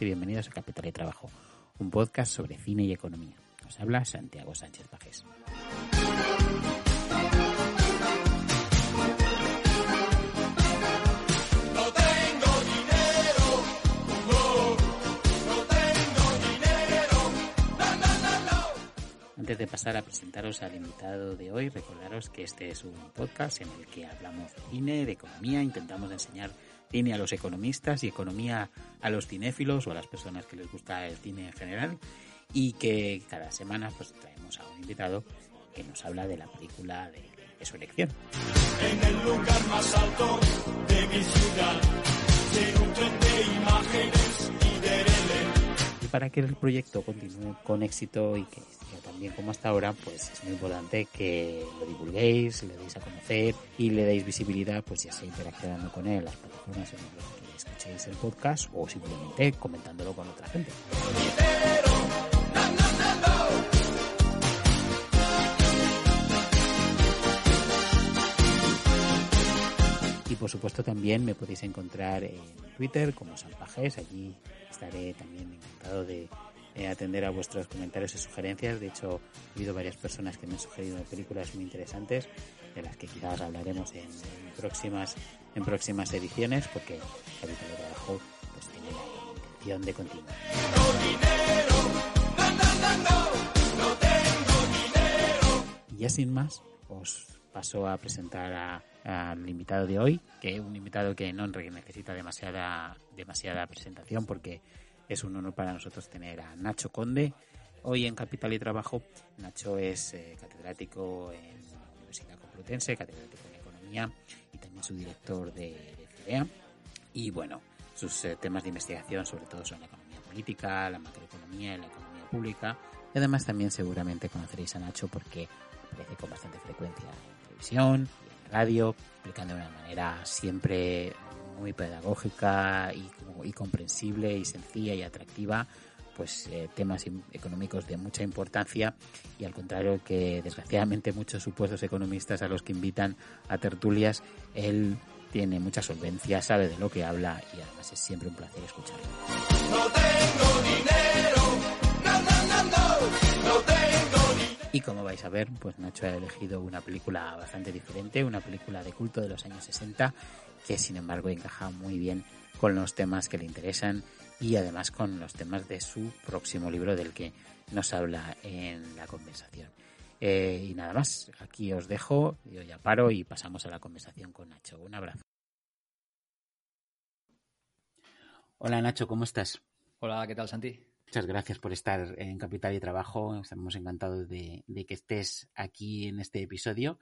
Y bienvenidos a Capital y Trabajo, un podcast sobre cine y economía. Os habla Santiago Sánchez Pajés. Antes de pasar a presentaros al invitado de hoy, recordaros que este es un podcast en el que hablamos de cine, de economía, intentamos enseñar cine a los economistas y economía a los cinéfilos o a las personas que les gusta el cine en general y que cada semana pues traemos a un invitado que nos habla de la película de, su elección. En el lugar más alto de mi ciudad se nutren de imágenes y de para que el proyecto continúe con éxito y que bien como hasta ahora, pues es muy importante que lo divulguéis, le deis a conocer y le deis visibilidad, pues ya sea interaccionando con él las plataformas en las que escuchéis el podcast o simplemente comentándolo con otra gente. Y por supuesto también me podéis encontrar en Twitter como Sanpajes, allí estaré también encantado de eh, atender a vuestros comentarios y sugerencias. De hecho, ha habido varias personas que me han sugerido películas muy interesantes, de las que quizás hablaremos en, próximas en próximas ediciones, porque Capital de Trabajo pues, tiene la intención de continuar. Y ya sin más, os paso a presentar al invitado de hoy, que es un invitado que no necesita demasiada, demasiada presentación porque es un honor para nosotros tener a Nacho Conde hoy en Capital y Trabajo. Nacho es eh, catedrático en la Universidad Complutense, catedrático en Economía y también su director de, de FIDEA. Y bueno, sus eh, temas de investigación sobre todo son la economía política, la macroeconomía y la economía pública. Y además también seguramente conoceréis a Nacho porque aparece con bastante frecuencia en televisión en radio, explicando de una manera siempre muy pedagógica y, y comprensible y sencilla y atractiva pues eh, temas económicos de mucha importancia y al contrario que desgraciadamente muchos supuestos economistas a los que invitan a tertulias, él tiene mucha solvencia, sabe de lo que habla y además es siempre un placer escucharlo. Y como vais a ver, pues Nacho ha elegido una película bastante diferente, una película de culto de los años 60, que sin embargo encaja muy bien con los temas que le interesan y además con los temas de su próximo libro del que nos habla en la conversación. Eh, y nada más, aquí os dejo, yo ya paro y pasamos a la conversación con Nacho. Un abrazo. Hola Nacho, ¿cómo estás? Hola, ¿qué tal, Santi? Muchas gracias por estar en Capital y Trabajo. Estamos encantados de, de que estés aquí en este episodio,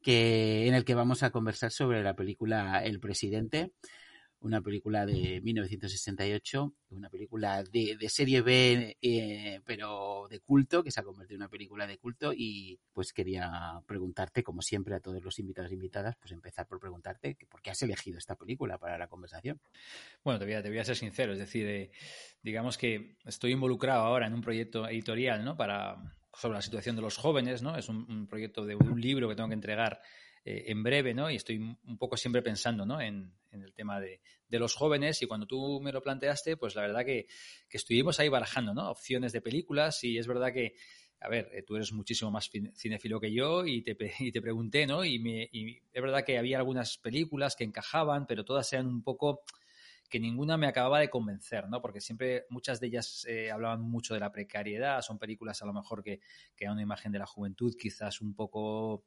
que, en el que vamos a conversar sobre la película El Presidente, una película de 1968, una película de, serie B, eh, pero de culto, que se ha convertido en una película de culto. Y pues quería preguntarte, como siempre, a todos los invitados e invitadas, pues empezar por preguntarte que por qué has elegido esta película para la conversación. Bueno, te voy a, te ser sincero, es decir, eh, digamos que estoy involucrado ahora en un proyecto editorial, ¿no? Para, sobre la situación de los jóvenes, ¿no? Es un proyecto de un libro que tengo que entregar eh, en breve, ¿no? Y estoy un poco siempre pensando, ¿no? En, en el tema de, de, los jóvenes y cuando tú me lo planteaste, pues la verdad que, que estuvimos ahí barajando, ¿no? Opciones de películas y es verdad que a ver, eh, tú eres muchísimo más cinéfilo que yo y te, y te pregunté, ¿no? Y, me, es verdad que había algunas películas que encajaban, pero todas eran un poco que ninguna me acababa de convencer, ¿no? Porque siempre muchas de ellas eh, hablaban mucho de la precariedad, son películas a lo mejor que, que dan una imagen de la juventud quizás un poco,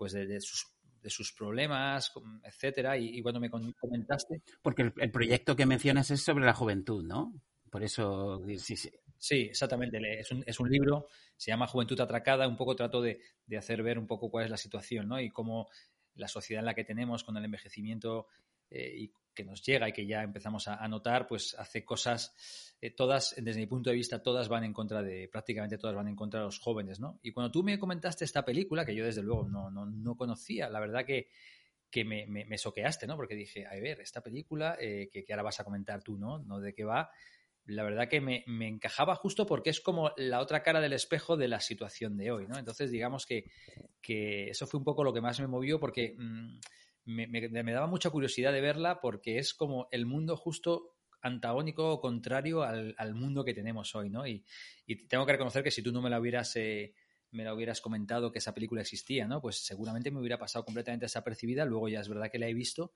pues de, de sus de sus problemas, etcétera. Y, cuando me comentaste. Porque el, proyecto que mencionas es sobre la juventud, ¿no? Por eso, sí, sí. Sí, exactamente. Es un, es un libro, se llama Juventud Atracada. Un poco trato de, de hacer ver un poco cuál es la situación, ¿no? Y cómo la sociedad en la que tenemos con el envejecimiento eh, y que nos llega y que ya empezamos a, notar, pues hace cosas, eh, todas, desde mi punto de vista, todas van en contra de, prácticamente todas van en contra de los jóvenes, ¿no? Y cuando tú me comentaste esta película, que yo desde luego no, no, no conocía, la verdad que, que me, me, soqueaste, ¿no? Porque dije, a ver, esta película, eh, que, que, ahora vas a comentar tú, ¿no? ¿No de qué va? La verdad que me, me, encajaba justo porque es como la otra cara del espejo de la situación de hoy, ¿no? Entonces, digamos que, que eso fue un poco lo que más me movió porque... Mm, me, daba mucha curiosidad de verla porque es como el mundo justo antagónico o contrario al, mundo que tenemos hoy, ¿no? Y, tengo que reconocer que si tú no me la hubieras... Eh, me la hubieras comentado que esa película existía, ¿no? Pues seguramente me hubiera pasado completamente desapercibida. Luego ya es verdad que la he visto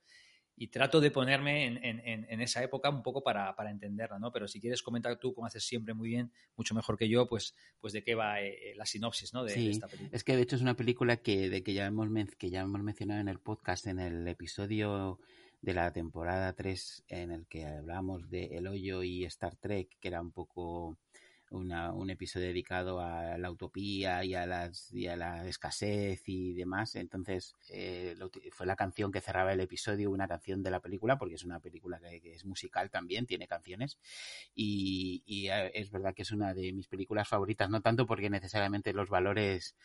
y trato de ponerme en, esa época un poco para, entenderla, ¿no? Pero si quieres comentar tú, como haces siempre muy bien, mucho mejor que yo, pues, pues de qué va eh, eh, la sinopsis, ¿no? De, esta película. Es que de hecho es una película que, de que ya hemos que ya hemos mencionado en el podcast, en el episodio de la temporada 3 en el que hablamos de El Hoyo y Star Trek, que era un poco un episodio dedicado a la utopía y a, las, y a la escasez y demás. Entonces eh, fue la canción que cerraba el episodio, una canción de la película, porque es una película que, es musical también, tiene canciones. Y, y, eh, es verdad que es una de mis películas favoritas, no tanto porque necesariamente los valores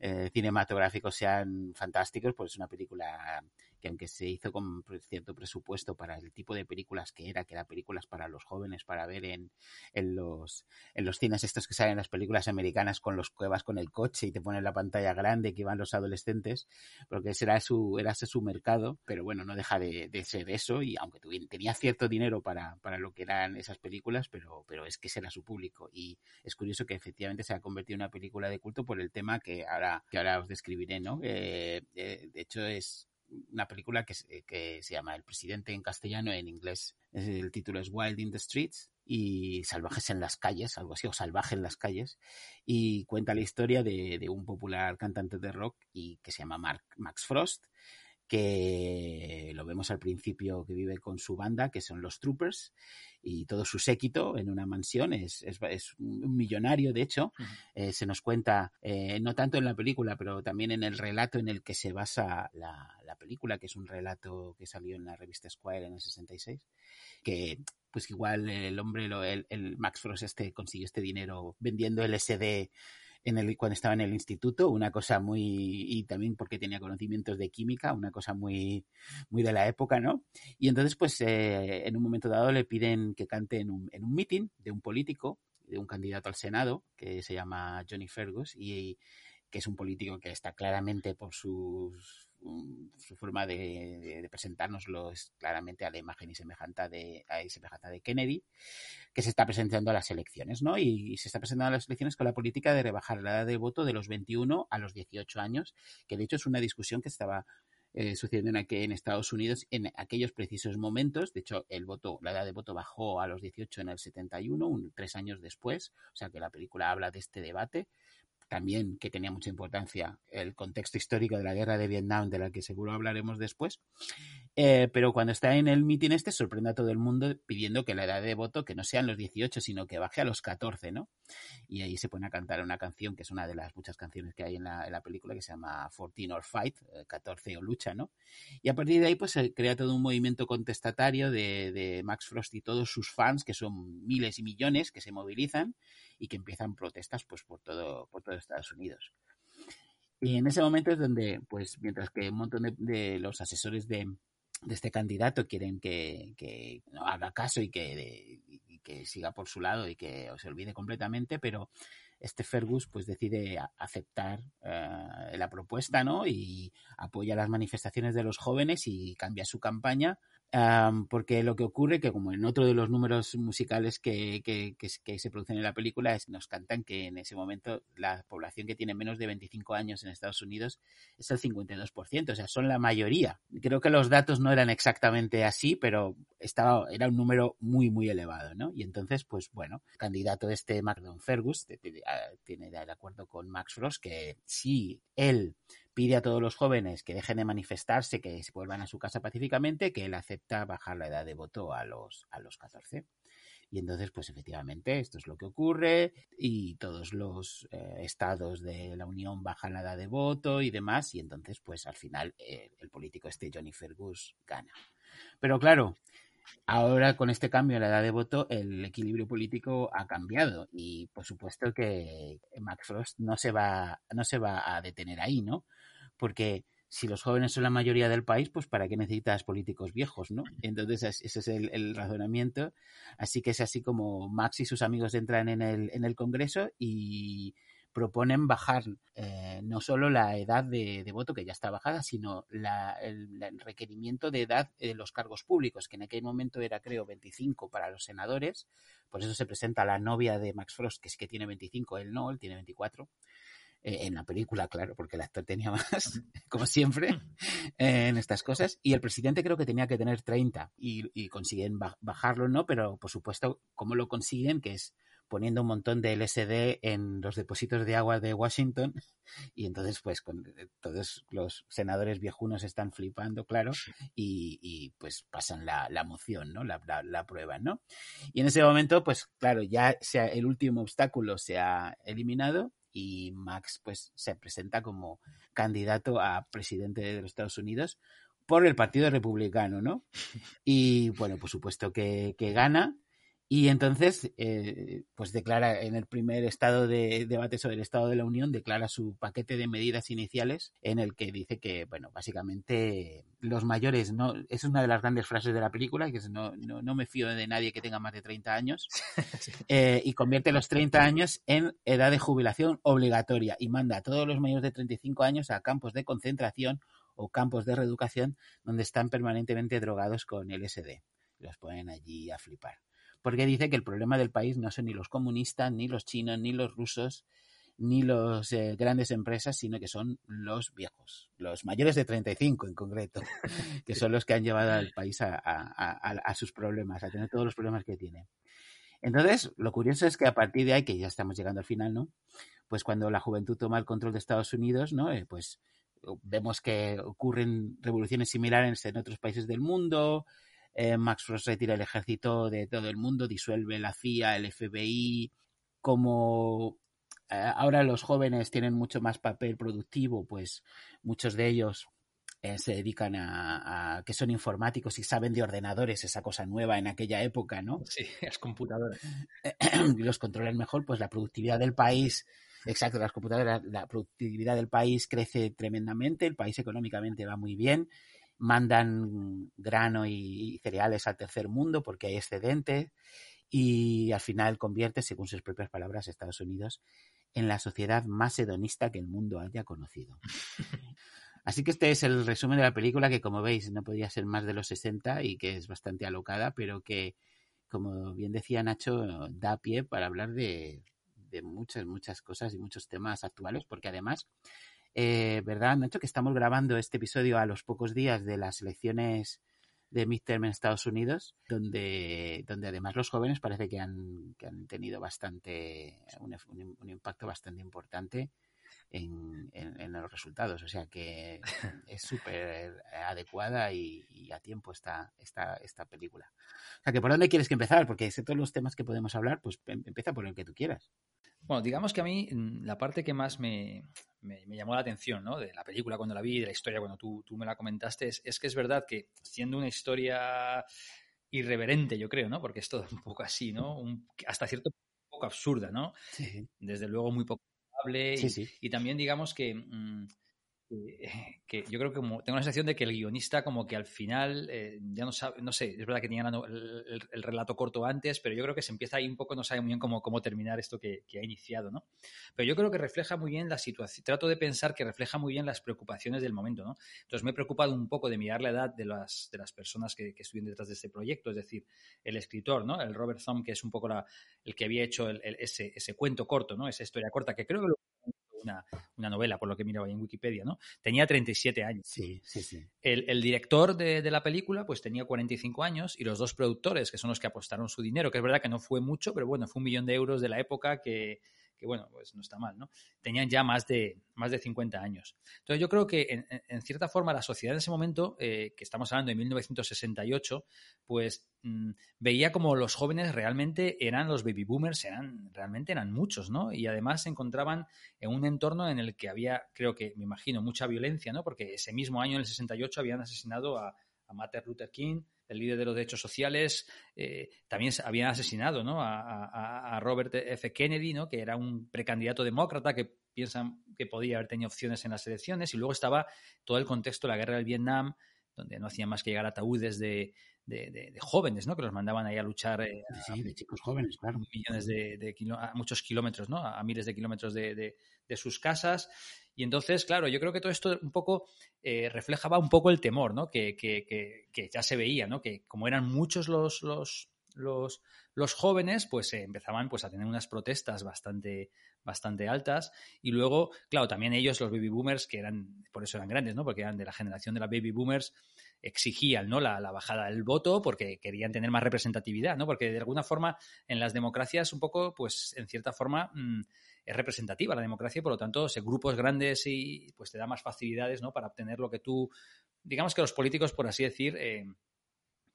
eh, cinematográficos sean fantásticos, pues es una película que aunque se hizo con cierto presupuesto para el tipo de películas que era, que eran películas para los jóvenes, para ver en, en, los, en los cines estos que salen las películas americanas con los cuevas con el coche y te ponen la pantalla grande que van los adolescentes, porque ese era su, era su mercado, pero bueno, no deja de, ser eso y aunque tenía cierto dinero para, para lo que eran esas películas, pero, pero es que ese era su público y es curioso que efectivamente se ha convertido en una película de culto por el tema que ahora, que ahora os describiré, ¿no? Eh, eh, de hecho es una película que, que, se llama El presidente en castellano, en inglés el título es Wild in the Streets y Salvajes en las calles, algo así, o Salvaje en las calles, y cuenta la historia de, de un popular cantante de rock y que se llama Mark, Max Frost, que lo vemos al principio que vive con su banda, que son los Troopers, y todo su séquito en una mansión. Es, es, un millonario, de hecho. Eh, se nos cuenta, eh, no tanto en la película, pero también en el relato en el que se basa la, la película, que es un relato que salió en la revista Squire en el 66, que pues igual el hombre, el, el Max Frost este consiguió este dinero vendiendo LSD en el, cuando estaba en el instituto, una cosa muy, y también porque tenía conocimientos de química, una cosa muy, muy de la época, ¿no? Y entonces, pues, eh, en un momento dado le piden que cante en un, en un meeting de un político, de un candidato al Senado, que se llama Johnny Fergus, y que es un político que está claramente por sus su forma de, de, presentárnoslo es claramente a la imagen y semejanza de, a de Kennedy, que se está presentando a las elecciones, ¿no? Y, se está presentando a las elecciones con la política de rebajar la edad de voto de los 21 a los 18 años, que de hecho es una discusión que estaba eh, sucediendo en, en Estados Unidos en aquellos precisos momentos. De hecho, el voto, la edad de voto bajó a los 18 en el 71, un, tres años después. O sea que la película habla de este debate también que tenía mucha importancia el contexto histórico de la guerra de Vietnam, de la que seguro hablaremos después. Eh, pero cuando está en el mitin este, sorprende a todo el mundo pidiendo que la edad de voto, que no sean los 18, sino que baje a los 14, ¿no? Y ahí se pone a cantar una canción que es una de las muchas canciones que hay en la, en la película, que se llama 14 or Fight, 14 eh, o lucha, ¿no? Y a partir de ahí, pues se crea todo un movimiento contestatario de, de Max Frost y todos sus fans, que son miles y millones, que se movilizan y que empiezan protestas pues por todo, por todo Estados Unidos. Y en ese momento es donde, pues, mientras que un montón de, los asesores de, de, este candidato quieren que, que no haga caso y que, que siga por su lado y que se olvide completamente, pero este Fergus pues decide aceptar eh, la propuesta, ¿no? Y apoya las manifestaciones de los jóvenes y cambia su campaña porque lo que ocurre que como en otro de los números musicales que, que, que, se producen en la película es, nos cantan que en ese momento la población que tiene menos de 25 años en Estados Unidos es el 52%, o sea, son la mayoría. Creo que los datos no eran exactamente así, pero estaba, era un número muy, muy elevado, ¿no? Y entonces, pues bueno, candidato este Macdon Fergus tiene de acuerdo con Max Frost que si él pide a todos los jóvenes que dejen de manifestarse, que se vuelvan a su casa pacíficamente, que él acepta bajar la edad de voto a los, a los 14. Y entonces, pues efectivamente, esto es lo que ocurre y todos los eh, estados de la Unión bajan la edad de voto y demás. Y entonces, pues al final, eh, el político este, Johnny Fergus, gana. Pero claro, ahora con este cambio en la edad de voto, el equilibrio político ha cambiado. Y por supuesto que Max Frost no se va, no se va a detener ahí, ¿no? Porque si los jóvenes son la mayoría del país, pues ¿para qué necesitas políticos viejos, no? Entonces ese es el, razonamiento. Así que es así como Max y sus amigos entran en el, en el Congreso y proponen bajar eh, no solo la edad de, voto, que ya está bajada, sino la, el, requerimiento de edad de los cargos públicos, que en aquel momento era, creo, 25 para los senadores. Por eso se presenta la novia de Max Frost, que es que tiene 25, él no, él tiene 24. Eh, en la película, claro, porque el actor tenía más, como siempre, en estas cosas. Y el presidente creo que tenía que tener 30 y, consiguen bajarlo, ¿no? Pero, por supuesto, ¿cómo lo consiguen? Que es poniendo un montón de LSD en los depósitos de agua de Washington y entonces pues con, eh, todos los senadores viejunos están flipando, claro, y, pues pasan la, moción, ¿no? La, la, prueba, ¿no? Y en ese momento pues claro, ya sea el último obstáculo se ha eliminado y Max pues se presenta como candidato a presidente de los Estados Unidos por el Partido Republicano, ¿no? Y bueno, por supuesto que gana y entonces, eh, pues declara en el primer estado de debate sobre el Estado de la Unión, declara su paquete de medidas iniciales en el que dice que, bueno, básicamente los mayores, no es una de las grandes frases de la película, que es no, no, no me fío de nadie que tenga más de 30 años, eh, y convierte los 30 años en edad de jubilación obligatoria y manda a todos los mayores de 35 años a campos de concentración o campos de reeducación donde están permanentemente drogados con LSD. Los ponen allí a flipar porque dice que el problema del país no son ni los comunistas, ni los chinos, ni los rusos, ni las eh, grandes empresas, sino que son los viejos, los mayores de 35 en concreto, que son los que han llevado al país a, sus problemas, a tener todos los problemas que tiene. Entonces, lo curioso es que a partir de ahí, que ya estamos llegando al final, ¿no? Pues cuando la juventud toma el control de Estados Unidos, ¿no? Eh, pues vemos que ocurren revoluciones similares en otros países del mundo, eh, Max Frost retira el ejército de todo el mundo, disuelve la CIA, el FBI, como eh, ahora los jóvenes tienen mucho más papel productivo, pues muchos de ellos eh, se dedican a, que son informáticos y saben de ordenadores, esa cosa nueva en aquella época, ¿no? Sí, las computadoras. y los controlan mejor, pues la productividad del país, exacto, las computadoras, la productividad del país crece tremendamente, el país económicamente va muy bien mandan grano y, cereales al tercer mundo porque hay excedente y al final convierte, según sus propias palabras, Estados Unidos en la sociedad más hedonista que el mundo haya conocido. Así que este es el resumen de la película que, como veis, no podía ser más de los 60 y que es bastante alocada, pero que, como bien decía Nacho, da pie para hablar de, de muchas, muchas cosas y muchos temas actuales, porque además eh, ¿verdad, Nacho? Que estamos grabando este episodio a los pocos días de las elecciones de midterm en Estados Unidos, donde, donde además los jóvenes parece que han, que han tenido bastante un, un, impacto bastante importante en, en, los resultados. O sea que es súper adecuada y, y, a tiempo esta, esta, esta película. O sea que ¿por dónde quieres que empezar? Porque sé todos los temas que podemos hablar, pues em, empieza por el que tú quieras. Bueno, digamos que a mí mm, la parte que más me, me, llamó la atención, ¿no? De la película cuando la vi, de la historia cuando tú, tú me la comentaste, es, que es verdad que siendo una historia irreverente, yo creo, ¿no? Porque es todo un poco así, ¿no? hasta cierto punto un poco absurda, ¿no? Desde luego muy poco probable y, también digamos que mm, que, yo creo que tengo la sensación de que el guionista como que al final eh, ya no sabe, no sé, es verdad que tenía el, relato corto antes, pero yo creo que se empieza ahí un poco, no sabe muy bien cómo, cómo terminar esto que, ha iniciado, ¿no? Pero yo creo que refleja muy bien la situación, trato de pensar que refleja muy bien las preocupaciones del momento, ¿no? Entonces me he preocupado un poco de mirar la edad de las, de las personas que, estuvieron detrás de este proyecto, es decir, el escritor, ¿no? El Robert Thumb, que es un poco la, el que había hecho ese, ese cuento corto, ¿no? Esa historia corta, que creo que lo una, novela, por lo que miraba ahí en Wikipedia, ¿no? Tenía 37 años. Sí, sí, sí. El, director de, la película, pues tenía 45 años y los dos productores, que son los que apostaron su dinero, que es verdad que no fue mucho, pero bueno, fue un millón de euros de la época que, que bueno, pues no está mal, ¿no? Tenían ya más de, más de 50 años. Entonces yo creo que en, cierta forma la sociedad en ese momento, eh, que estamos hablando de 1968, pues mm, veía como los jóvenes realmente eran los baby boomers, eran, realmente eran muchos, ¿no? Y además se encontraban en un entorno en el que había, creo que, me imagino, mucha violencia, ¿no? Porque ese mismo año, en el 68, habían asesinado a, a Martin Luther King, el líder de los derechos sociales, eh, también habían asesinado ¿no? a, Robert F. Kennedy, ¿no? que era un precandidato demócrata que piensan que podía haber tenido opciones en las elecciones, y luego estaba todo el contexto de la guerra del Vietnam, donde no hacían más que llegar ataúdes de, de, jóvenes, ¿no? Que los mandaban ahí a luchar. Eh, sí, de chicos jóvenes, claro. Millones de, a muchos kilómetros, ¿no? A, miles de kilómetros de, sus casas. Y entonces, claro, yo creo que todo esto un poco eh, reflejaba un poco el temor, ¿no? Que, que, que, ya se veía, ¿no? Que como eran muchos los, los, los, los jóvenes, pues eh, empezaban pues, a tener unas protestas bastante, bastante altas. Y luego, claro, también ellos, los baby boomers, que eran, por eso eran grandes, ¿no? Porque eran de la generación de las baby boomers, exigían ¿no? La, bajada del voto porque querían tener más representatividad, ¿no? Porque de alguna forma en las democracias un poco, pues en cierta forma mm, es representativa la democracia y por lo tanto, grupos grandes y pues te da más facilidades, ¿no? Para obtener lo que tú, digamos que los políticos, por así decir, eh,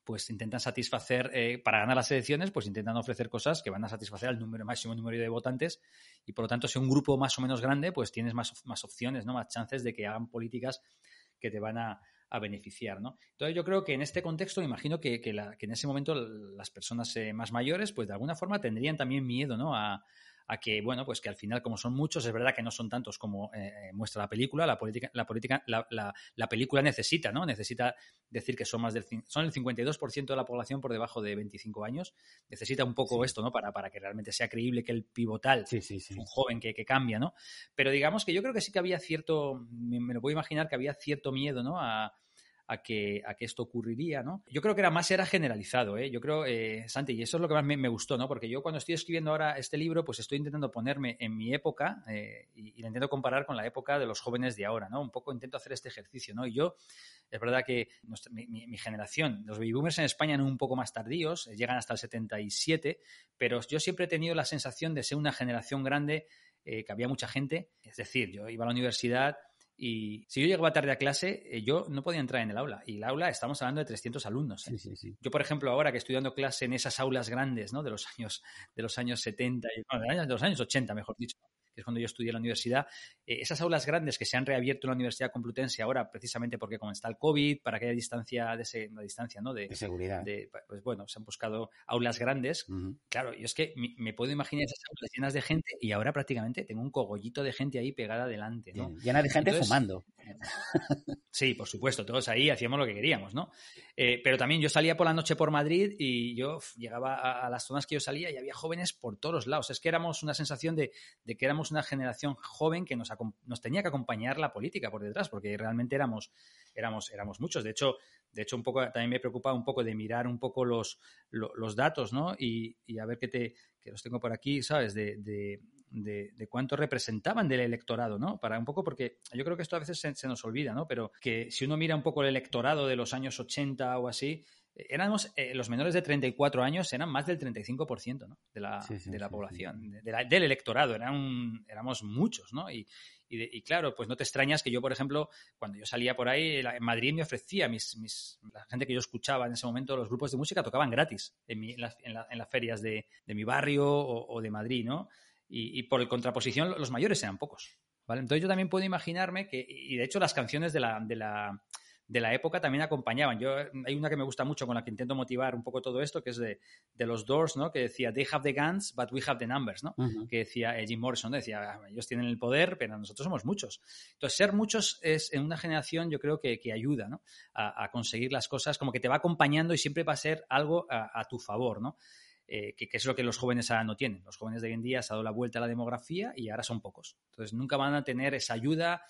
pues intentan satisfacer, eh, para ganar las elecciones, pues intentan ofrecer cosas que van a satisfacer al número máximo número de votantes y por lo tanto, si un grupo más o menos grande, pues tienes más, más opciones, ¿no? Más chances de que hagan políticas que te van a, a beneficiar. ¿no? Entonces yo creo que en este contexto me imagino que, que, en ese momento las personas eh, más mayores pues de alguna forma tendrían también miedo ¿no? a, a que, bueno, pues que al final, como son muchos, es verdad que no son tantos como eh, eh, muestra la película, la política, la política, la, la, película necesita, ¿no? Necesita decir que son más del son el 52% de la población por debajo de 25 años. Necesita un poco esto, ¿no? Para, para que realmente sea creíble que el pivotal es un joven que, que, cambia, ¿no? Pero digamos que yo creo que sí que había cierto, me, me lo puedo imaginar que había cierto miedo, ¿no? A, a que, a que esto ocurriría, ¿no? Yo creo que era más era generalizado, ¿eh? Yo creo, eh, Santi, y eso es lo que más me, gustó, ¿no? Porque yo cuando estoy escribiendo ahora este libro, pues estoy intentando ponerme en mi época eh, y, lo intento comparar con la época de los jóvenes de ahora, ¿no? Un poco intento hacer este ejercicio, ¿no? Y yo, es verdad que mi, generación, los baby boomers en España son un poco más tardíos, eh, llegan hasta el 77, pero yo siempre he tenido la sensación de ser una generación grande, que había mucha gente, es decir, yo iba a la universidad y si yo llegaba tarde a clase, eh, yo no podía entrar en el aula. Y el aula, estamos hablando de 300 alumnos. ¿eh? Yo, por ejemplo, ahora que estoy dando clase en esas aulas grandes, ¿no? De los años, de los años 70, de los años 80, mejor dicho, que es cuando yo estudié en la universidad, eh, esas aulas grandes que se han reabierto en la Universidad Complutense ahora, precisamente porque como está el COVID, para que haya distancia, de ese, una distancia, ¿no? De, seguridad. pues bueno, se han buscado aulas grandes. Claro, yo es que me, puedo imaginar esas aulas llenas de gente y ahora prácticamente tengo un cogollito de gente ahí pegada delante, ¿no? Llena de gente fumando. Sí, por supuesto, todos ahí hacíamos lo que queríamos, ¿no? Eh, pero también yo salía por la noche por Madrid y yo llegaba a, las zonas que yo salía y había jóvenes por todos lados. Es que éramos una sensación de, que éramos una generación joven que nos, nos, tenía que acompañar la política por detrás, porque realmente éramos, éramos, éramos muchos. De hecho, de hecho, un poco también me preocupaba un poco de mirar un poco los, los, datos, ¿no? Y, a ver qué te, que los tengo por aquí, ¿sabes? de, de, cuánto representaban del electorado, ¿no? Para un poco, porque yo creo que esto a veces se, nos olvida, ¿no? Pero que si uno mira un poco el electorado de los años 80 o así, éramos, eh, los menores de 34 años eran más del 35% ¿no? de la, de la población, del electorado, eran éramos muchos, ¿no? Y, y, claro, pues no te extrañas que yo, por ejemplo, cuando yo salía por ahí, en Madrid me ofrecía, mis, mis, la gente que yo escuchaba en ese momento, los grupos de música tocaban gratis en, en, las ferias de, de mi barrio o, o, de Madrid, ¿no? y, por contraposición los mayores eran pocos. ¿vale? Entonces yo también puedo imaginarme que, y de hecho las canciones de la, de la, de la época también acompañaban. Yo, hay una que me gusta mucho con la que intento motivar un poco todo esto, que es de, de los Doors, ¿no? Que decía, they have the guns, but we have the numbers, ¿no? Que decía eh, Jim Morrison, decía, ellos tienen el poder, pero nosotros somos muchos. Entonces, ser muchos es en una generación yo creo que, que ayuda, ¿no? A, conseguir las cosas, como que te va acompañando y siempre va a ser algo a, a tu favor, ¿no? Eh, que, es lo que los jóvenes ahora no tienen. Los jóvenes de hoy en día se ha dado la vuelta a la demografía y ahora son pocos. Entonces nunca van a tener esa ayuda,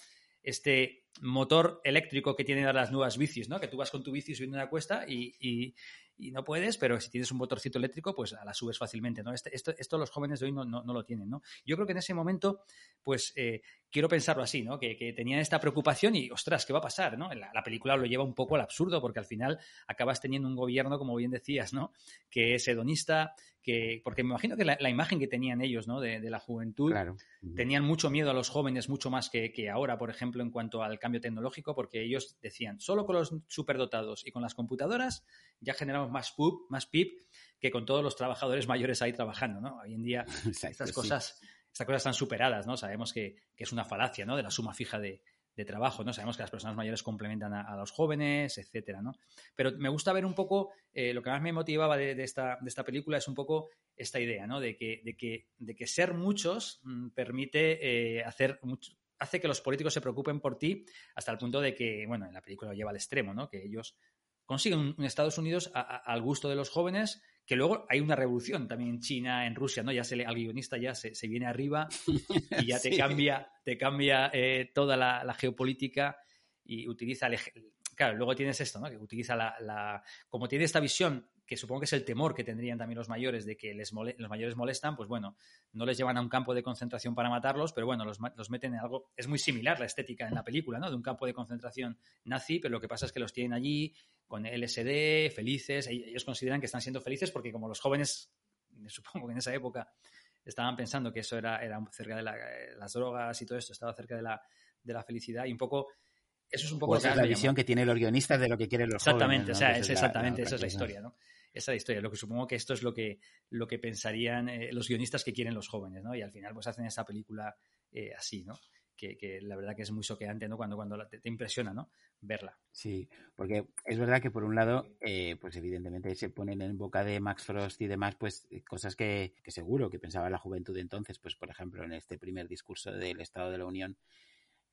este motor eléctrico que tienen las nuevas bicis, ¿no? Que tú vas con tu bici subiendo una cuesta y, y no puedes, pero si tienes un motorcito eléctrico, pues la subes fácilmente, ¿no? Este, esto, esto, los jóvenes de hoy no, no, lo tienen, ¿no? Yo creo que en ese momento, pues eh, quiero pensarlo así, ¿no? Que, que, tenían esta preocupación y, ostras, ¿qué va a pasar, no? La, la, película lo lleva un poco al absurdo porque al final acabas teniendo un gobierno, como bien decías, ¿no? Que es hedonista, que, porque me imagino que la, imagen que tenían ellos, ¿no? De, la juventud, tenían mucho miedo a los jóvenes, mucho más que, ahora, por ejemplo, en cuanto al cambio tecnológico, porque ellos decían, solo con los superdotados y con las computadoras ya generamos más PUP, más PIB que con todos los trabajadores mayores ahí trabajando, ¿no? Hoy en día estas cosas, estas cosas están superadas, ¿no? Sabemos que, que, es una falacia, ¿no? De la suma fija de, de trabajo, ¿no? Sabemos que las personas mayores complementan a, los jóvenes, etcétera, ¿no? Pero me gusta ver un poco, eh, lo que más me motivaba de, esta, de esta película es un poco esta idea, ¿no? De que, de que, de que ser muchos mm, permite eh, hacer hace que los políticos se preocupen por ti hasta el punto de que, bueno, en la película lo lleva al extremo, ¿no? Que ellos consiguen un, Estados Unidos al gusto de los jóvenes que luego hay una revolución también en China, en Rusia, ¿no? Ya se le, al guionista ya se, viene arriba y ya te cambia, te cambia eh, toda la, geopolítica y utiliza el, claro, luego tienes esto, ¿no? Que utiliza la, como tiene esta visión que supongo que es el temor que tendrían también los mayores de que les los mayores molestan, pues bueno, no les llevan a un campo de concentración para matarlos, pero bueno, los, los, meten en algo, es muy similar la estética en la película, ¿no? De un campo de concentración nazi, pero lo que pasa es que los tienen allí con LSD, felices, ellos consideran que están siendo felices porque como los jóvenes, supongo que en esa época estaban pensando que eso era, era cerca de las drogas y todo esto, estaba cerca de la, de la felicidad y un poco eso es un poco la visión que tienen los guionistas de lo que quieren los exactamente, jóvenes. O sea, es exactamente, esa es la historia, ¿no? Esa historia. Lo que supongo que esto es lo que, lo que pensarían eh, los guionistas que quieren los jóvenes, ¿no? Y al final, pues hacen esa película eh, así, ¿no? Que, la verdad que es muy soqueante, ¿no? Cuando, cuando te, impresiona, ¿no? Verla. Sí, porque es verdad que por un lado, eh, pues evidentemente se ponen en boca de Max Frost y demás, pues cosas que, que seguro que pensaba la juventud entonces, pues por ejemplo en este primer discurso del Estado de la Unión,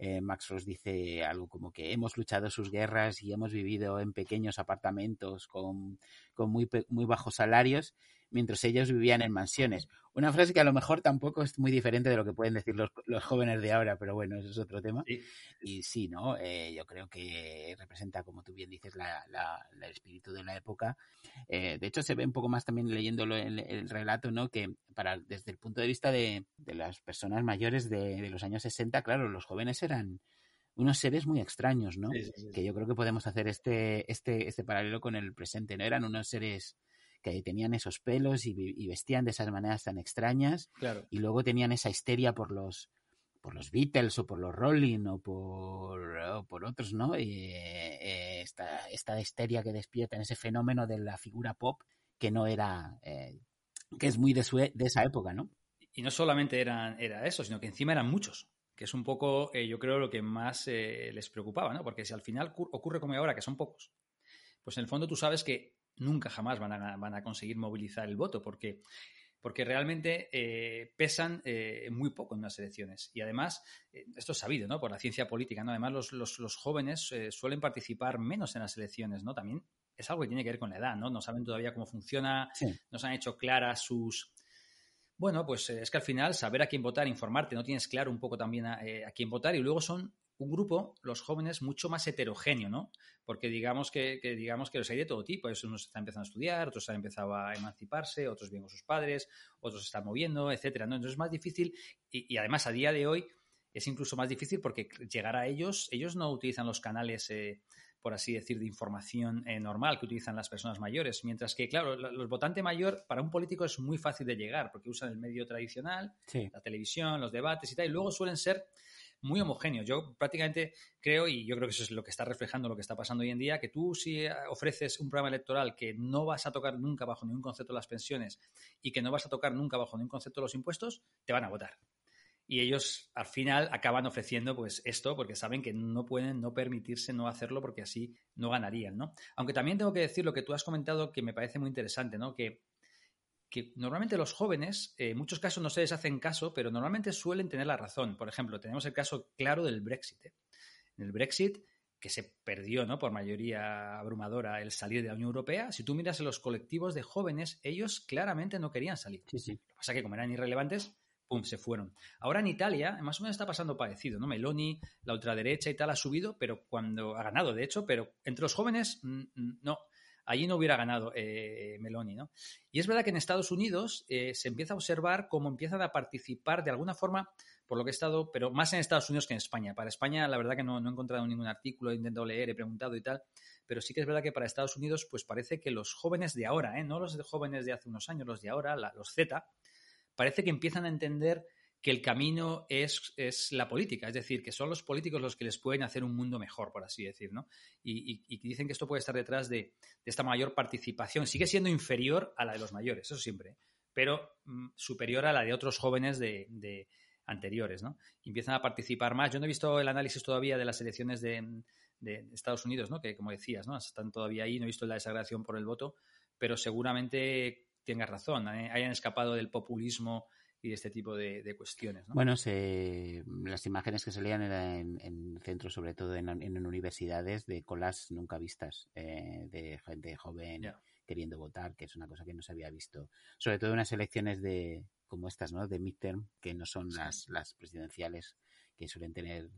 eh, Max Ross dice algo como que hemos luchado sus guerras y hemos vivido en pequeños apartamentos con, con muy, muy bajos salarios mientras ellos vivían en mansiones. Una frase que a lo mejor tampoco es muy diferente de lo que pueden decir los, jóvenes de ahora, pero bueno, eso es otro tema. Y sí, ¿no? Eh, yo creo que representa, como tú bien dices, la, el espíritu de la época. Eh, de hecho, se ve un poco más también leyéndolo el, relato, ¿no? Que para, desde el punto de vista de, las personas mayores de, los años 60, claro, los jóvenes eran unos seres muy extraños, ¿no? que yo creo que podemos hacer este, este, este paralelo con el presente, ¿no? Eran unos seres que tenían esos pelos y, vestían de esas maneras tan extrañas. Y luego tenían esa histeria por los por los Beatles o por los Rolling o por, por otros, ¿no? Y, eh, esta, esta histeria que despierta en ese fenómeno de la figura pop que no era, eh, que es muy de, su, de esa época, ¿no? Y no solamente eran, era eso, sino que encima eran muchos, que es un poco, eh, yo creo, lo que más les preocupaba, ¿no? Porque si al final ocurre como ahora, que son pocos, pues en el fondo tú sabes que nunca jamás van a, van a conseguir movilizar el voto, porque, porque realmente eh, pesan eh, muy poco en unas elecciones. Y además, eh, esto es sabido, ¿no? Por la ciencia política, ¿no? Además, los, los, los jóvenes suelen participar menos en las elecciones, ¿no? También es algo que tiene que ver con la edad, ¿no? No saben todavía cómo funciona, no se han hecho claras sus... Bueno, pues es que al final saber a quién votar, informarte, no tienes claro un poco también a, a quién votar y luego son un grupo, los jóvenes, mucho más heterogéneo, ¿no? Porque digamos que, digamos que los hay de todo tipo. Unos están empezando a estudiar, otros han empezado a emanciparse, otros viven con sus padres, otros se están moviendo, etcétera. ¿no? Entonces es más difícil y, además a día de hoy es incluso más difícil porque llegar a ellos, ellos no utilizan los canales, eh, por así decir, de información eh, normal que utilizan las personas mayores. Mientras que, claro, los votante mayor para un político es muy fácil de llegar porque usan el medio tradicional, la televisión, los debates y tal, y luego suelen ser muy homogéneo. Yo prácticamente creo, y yo creo que eso es lo que está reflejando lo que está pasando hoy en día, que tú si ofreces un programa electoral que no vas a tocar nunca bajo ningún concepto las pensiones y que no vas a tocar nunca bajo ningún concepto los impuestos, te van a votar. Y ellos al final acaban ofreciendo pues esto porque saben que no pueden no permitirse no hacerlo porque así no ganarían, ¿no? Aunque también tengo que decir lo que tú has comentado que me parece muy interesante, ¿no? Que que normalmente los jóvenes, eh, en muchos casos no se les hacen caso, pero normalmente suelen tener la razón. Por ejemplo, tenemos el caso claro del Brexit. ¿eh? En el Brexit, que se perdió ¿no? por mayoría abrumadora el salir de la Unión Europea, si tú miras en los colectivos de jóvenes, ellos claramente no querían salir. Sí, sí. Lo que pasa es que como eran irrelevantes, ¡pum!, se fueron. Ahora en Italia, más o menos está pasando parecido, ¿no? Meloni, la ultraderecha y tal, ha subido, pero cuando ha ganado, de hecho, pero entre los jóvenes, mm, mm, no allí no hubiera ganado eh, Meloni, ¿no? Y es verdad que en Estados Unidos eh, se empieza a observar cómo empiezan a participar de alguna forma, por lo que he estado, pero más en Estados Unidos que en España. Para España, la verdad que no, he encontrado ningún artículo, he intentado leer, he preguntado y tal, pero sí que es verdad que para Estados Unidos, pues parece que los jóvenes de ahora, ¿eh? no los jóvenes de hace unos años, los de ahora, los Z, parece que empiezan a entender que el camino es, es, la política, es decir, que son los políticos los que les pueden hacer un mundo mejor, por así decir, ¿no? Y, dicen que esto puede estar detrás de, esta mayor participación. Sigue siendo inferior a la de los mayores, eso siempre, pero mm, superior a la de otros jóvenes de, anteriores, ¿no? empiezan a participar más. Yo no he visto el análisis todavía de las elecciones de, de Estados Unidos, ¿no? Que como decías, ¿no? Están todavía ahí, no he visto la desagradación por el voto, pero seguramente tengas razón, ¿eh? hayan escapado del populismo y de este tipo de, cuestiones. ¿no? Bueno, se, las imágenes que salían eran en, centros, sobre todo en, universidades, de colas nunca vistas, eh, de gente joven queriendo votar, que es una cosa que no se había visto. Sobre todo en unas elecciones de como estas, ¿no? De midterm, que no son las, las presidenciales, que suelen tener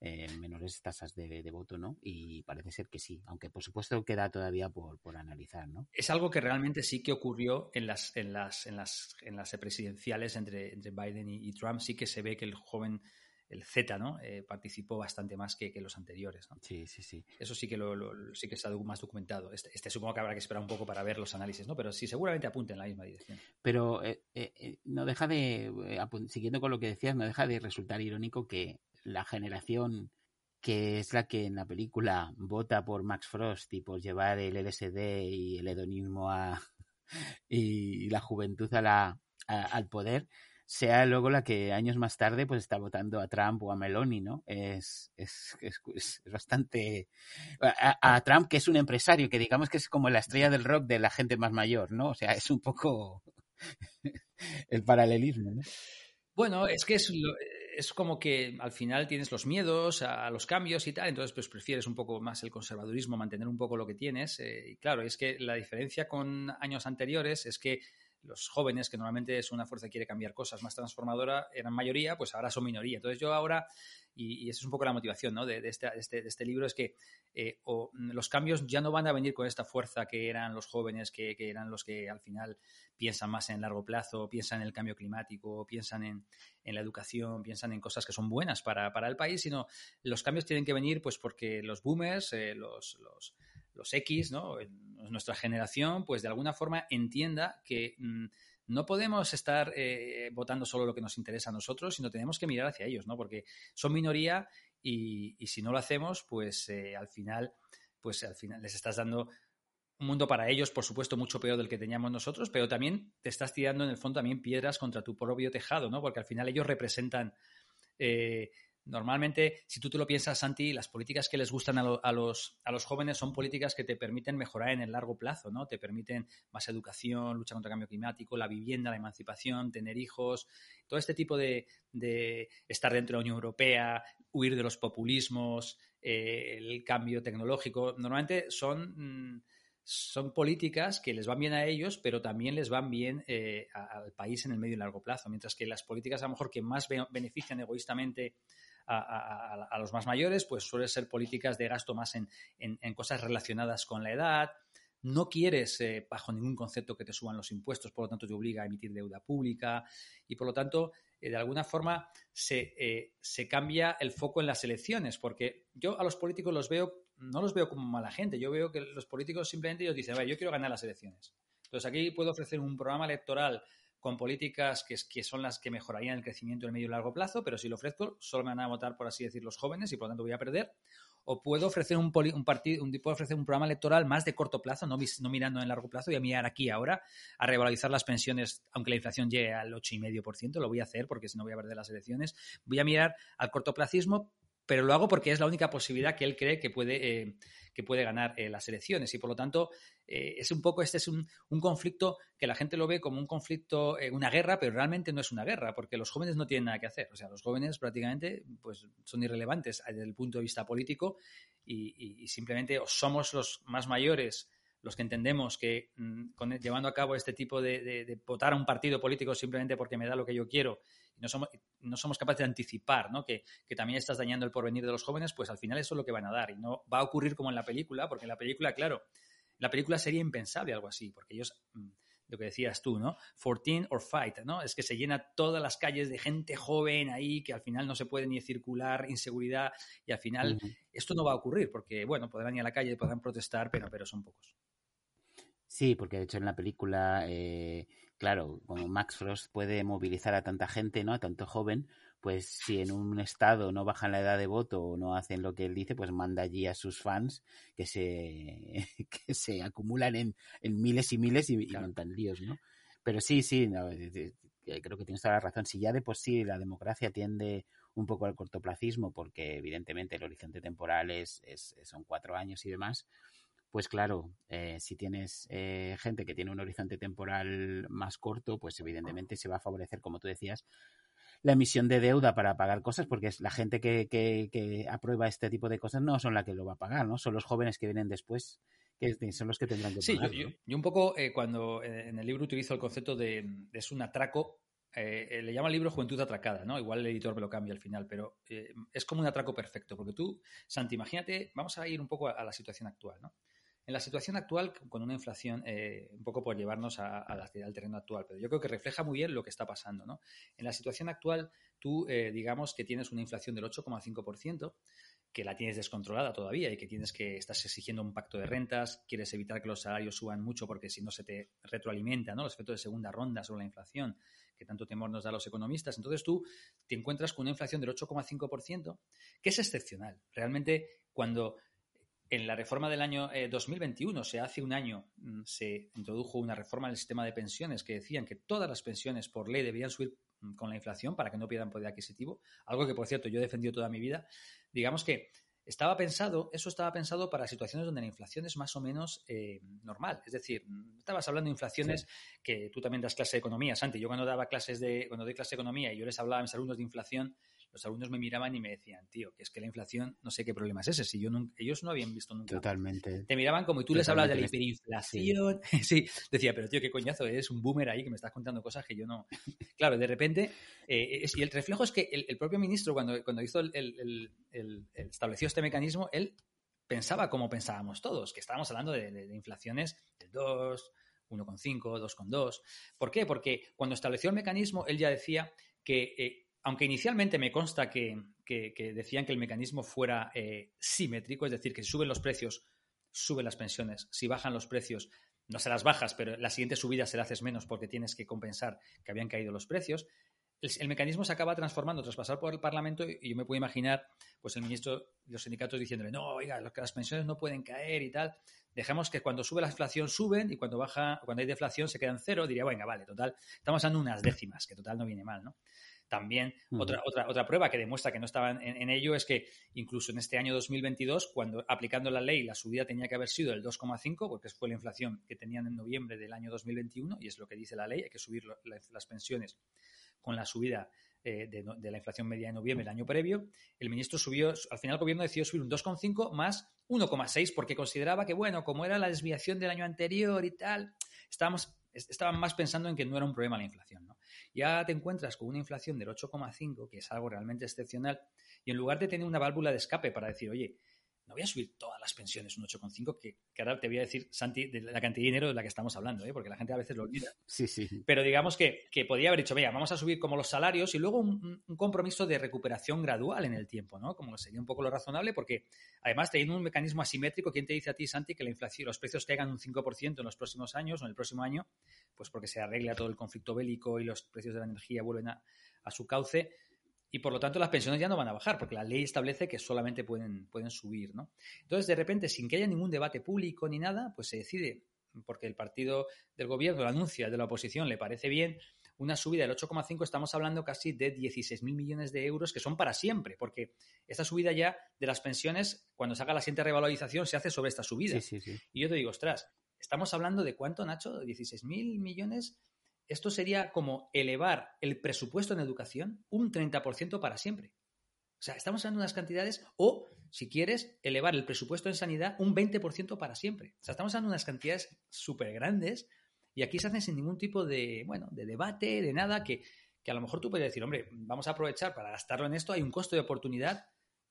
eh, menores tasas de, voto, ¿no? Y parece ser que sí, aunque por supuesto queda todavía por, por analizar, ¿no? Es algo que realmente sí que ocurrió en las, en las, en las, en las presidenciales entre, entre Biden y, Trump, sí que se ve que el joven el Z, ¿no? Eh, participó bastante más que, que, los anteriores, ¿no? Sí, sí, sí. Eso sí que lo, sí que está más documentado. Este, este, supongo que habrá que esperar un poco para ver los análisis, ¿no? Pero sí, seguramente apunte en la misma dirección. Pero eh, no deja de, siguiendo con lo que decías, no deja de resultar irónico que la generación que es la que en la película vota por Max Frost y por llevar el LSD y el hedonismo a, y la juventud a la, al poder, sea luego la que años más tarde pues está votando a Trump o a Meloni, ¿no? Es, es, es, bastante... A, a, Trump, que es un empresario, que digamos que es como la estrella del rock de la gente más mayor, ¿no? O sea, es un poco el paralelismo, ¿no? Bueno, es que es, es como que al final tienes los miedos a, los cambios y tal, entonces pues prefieres un poco más el conservadurismo, mantener un poco lo que tienes. Eh, y claro, es que la diferencia con años anteriores es que los jóvenes, que normalmente es una fuerza que quiere cambiar cosas más transformadora, eran mayoría, pues ahora son minoría. Entonces yo ahora, y, esa es un poco la motivación ¿no? de, este, este, de, este, libro, es que eh, los cambios ya no van a venir con esta fuerza que eran los jóvenes, que, eran los que al final piensan más en largo plazo, piensan en el cambio climático, piensan en, la educación, piensan en cosas que son buenas para, el país, sino los cambios tienen que venir pues porque los boomers, eh, los, los los X, ¿no? nuestra generación, pues de alguna forma entienda que mm, no podemos estar eh, votando solo lo que nos interesa a nosotros, sino tenemos que mirar hacia ellos, ¿no? Porque son minoría y, si no lo hacemos, pues eh, al final, pues al final les estás dando un mundo para ellos, por supuesto, mucho peor del que teníamos nosotros, pero también te estás tirando en el fondo también piedras contra tu propio tejado, ¿no? Porque al final ellos representan eh, Normalmente, si tú te lo piensas, Santi, las políticas que les gustan a, los, a los jóvenes son políticas que te permiten mejorar en el largo plazo, ¿no? Te permiten más educación, lucha contra el cambio climático, la vivienda, la emancipación, tener hijos, todo este tipo de, estar dentro de la Unión Europea, huir de los populismos, eh, el cambio tecnológico. Normalmente son... Mm, son políticas que les van bien a ellos, pero también les van bien eh, al país en el medio y largo plazo. Mientras que las políticas a lo mejor que más benefician egoístamente a, los más mayores, pues suele ser políticas de gasto más en, cosas relacionadas con la edad. No quieres, eh, bajo ningún concepto, que te suban los impuestos, por lo tanto te obliga a emitir deuda pública y, por lo tanto, eh, de alguna forma se, eh, se cambia el foco en las elecciones, porque yo a los políticos los veo, no los veo como mala gente, yo veo que los políticos simplemente ellos dicen, yo quiero ganar las elecciones. Entonces aquí puedo ofrecer un programa electoral con políticas que, que, son las que mejorarían el crecimiento en medio y largo plazo, pero si lo ofrezco, solo me van a votar, por así decir, los jóvenes y por lo tanto voy a perder. O puedo ofrecer un, un partido, un, ofrecer un programa electoral más de corto plazo, no, mirando en largo plazo, y a mirar aquí ahora a revalorizar las pensiones, aunque la inflación llegue al 8,5%, lo voy a hacer porque si no voy a perder las elecciones. Voy a mirar al cortoplacismo, pero lo hago porque es la única posibilidad que él cree que puede, eh, que puede ganar eh, las elecciones. Y por lo tanto, eh, es un poco, este es un, conflicto que la gente lo ve como un conflicto, eh, una guerra, pero realmente no es una guerra, porque los jóvenes no tienen nada que hacer. O sea, los jóvenes prácticamente pues, son irrelevantes desde el punto de vista político y, simplemente somos los más mayores los que entendemos que mm, llevando a cabo este tipo de, votar a un partido político simplemente porque me da lo que yo quiero y no somos, no somos capaces de anticipar ¿no? que, que, también estás dañando el porvenir de los jóvenes, pues al final eso es lo que van a dar y no va a ocurrir como en la película, porque en la película, claro, la película sería impensable algo así, porque ellos mm, lo que decías tú, ¿no? 14 or fight, ¿no? Es que se llena todas las calles de gente joven ahí que al final no se puede ni circular, inseguridad, y al final esto no va a ocurrir porque, bueno, podrán ir a la calle, podrán protestar, pero, pero son pocos. Sí, porque de hecho en la película, eh, claro, como Max Frost puede movilizar a tanta gente, ¿no? A tanto joven, pues si en un estado no bajan la edad de voto o no hacen lo que él dice, pues manda allí a sus fans que se, que se acumulan en, en miles y miles y, montan líos, ¿no? Pero sí, sí, creo que tienes toda la razón. Si ya de por sí la democracia tiende un poco al cortoplacismo, porque evidentemente el horizonte temporal es, es son cuatro años y demás, pues claro, eh, si tienes eh, gente que tiene un horizonte temporal más corto, pues evidentemente se va a favorecer, como tú decías, la emisión de deuda para pagar cosas, porque es la gente que, que, aprueba este tipo de cosas no son la que lo va a pagar, ¿no? Son los jóvenes que vienen después que son los que tendrán que pagar. Sí, yo, un poco eh, cuando en el libro utilizo el concepto de, es un atraco le llama el libro Juventud Atracada, ¿no? Igual el editor me lo cambia al final, pero es como un atraco perfecto, porque tú, Santi, imagínate, vamos a ir un poco a, la situación actual, ¿no? En la situación actual, con una inflación, eh, un poco por llevarnos al terreno actual, pero yo creo que refleja muy bien lo que está pasando. ¿no? En la situación actual, tú, eh, digamos que tienes una inflación del 8,5%, que la tienes descontrolada todavía y que tienes que estás exigiendo un pacto de rentas, quieres evitar que los salarios suban mucho porque si no se te retroalimenta ¿no? los efectos de segunda ronda sobre la inflación que tanto temor nos da a los economistas. Entonces tú te encuentras con una inflación del 8,5%, que es excepcional. Realmente cuando en la reforma del año 2021, o sea, hace un año, mm, se introdujo una reforma del sistema de pensiones que decían que todas las pensiones por ley debían subir mm, con la inflación para que no pierdan poder adquisitivo, algo que, por cierto, yo he defendido toda mi vida. Digamos que estaba pensado, eso estaba pensado para situaciones donde la inflación es más o menos eh, normal. Es decir, mm, estabas hablando de inflaciones que tú también das clase de economía, Santi. Yo cuando daba clases de, cuando doy clase de economía y yo les hablaba a mis alumnos de inflación, los alumnos me miraban y me decían, tío, que es que la inflación, no sé qué problema es ese, si yo ellos no habían visto nunca. Totalmente. Te miraban como y tú les hablabas de la hiperinflación. Sí. decía, pero tío, qué coñazo, eres un boomer ahí que me estás contando cosas que yo no. Claro, de repente, eh, y el reflejo es que el, propio ministro, cuando, cuando hizo el, estableció este mecanismo, él pensaba como pensábamos todos, que estábamos hablando de, inflaciones del 2, 1,5, 2,2. ¿Por qué? Porque cuando estableció el mecanismo, él ya decía que eh, aunque inicialmente me consta que, decían que el mecanismo fuera eh, simétrico, es decir, que si suben los precios, suben las pensiones, si bajan los precios, no se las bajas, pero la siguiente subida se la haces menos porque tienes que compensar que habían caído los precios. El, mecanismo se acaba transformando tras pasar por el Parlamento y yo me puedo imaginar pues el ministro y los sindicatos diciéndole, no, oiga, las pensiones no pueden caer y tal. Dejemos que cuando sube la inflación suben y cuando baja, cuando hay deflación se quedan cero. Diría, venga, vale, total, estamos dando unas décimas, que total no viene mal, ¿no? También otra, otra, otra prueba que demuestra que no estaban en, ello es que incluso en este año 2022, cuando aplicando la ley la subida tenía que haber sido el 2,5, porque fue la inflación que tenían en noviembre del año 2021, y es lo que dice la ley, hay que subir las pensiones con la subida eh, de, de, la inflación media de noviembre del año previo, el ministro subió, al final el gobierno decidió subir un 2,5 más 1,6 porque consideraba que, bueno, como era la desviación del año anterior y tal, estábamos, estaban más pensando en que no era un problema la inflación, ¿no? Ya te encuentras con una inflación del 8,5, que es algo realmente excepcional, y en lugar de tener una válvula de escape para decir, oye, no voy a subir todas las pensiones un 8,5, que, que ahora te voy a decir, Santi, de la cantidad de dinero de la que estamos hablando, ¿eh? porque la gente a veces lo olvida. Sí, sí. Pero digamos que, que podía haber dicho, venga, vamos a subir como los salarios y luego un, compromiso de recuperación gradual en el tiempo, ¿no? Como sería un poco lo razonable, porque además teniendo un mecanismo asimétrico, ¿quién te dice a ti, Santi, que la inflación, los precios caigan un 5% en los próximos años o en el próximo año? Pues porque se arregla todo el conflicto bélico y los precios de la energía vuelven a, a su cauce y por lo tanto las pensiones ya no van a bajar, porque la ley establece que solamente pueden, pueden subir, ¿no? Entonces, de repente, sin que haya ningún debate público ni nada, pues se decide, porque el partido del gobierno lo anuncia, de la oposición le parece bien, una subida del 8,5, estamos hablando casi de 16.000 millones de euros que son para siempre, porque esta subida ya de las pensiones, cuando se haga la siguiente revalorización, se hace sobre esta subida. Y yo te digo, ostras, estamos hablando de cuánto, Nacho, 16.000 millones esto sería como elevar el presupuesto en educación un 30% para siempre. O sea, estamos hablando de unas cantidades, o si quieres, elevar el presupuesto en sanidad un 20% para siempre. O sea, estamos hablando de unas cantidades súper grandes y aquí se hacen sin ningún tipo de, bueno, de debate, de nada, que, que a lo mejor tú puedes decir, hombre, vamos a aprovechar para gastarlo en esto, hay un costo de oportunidad,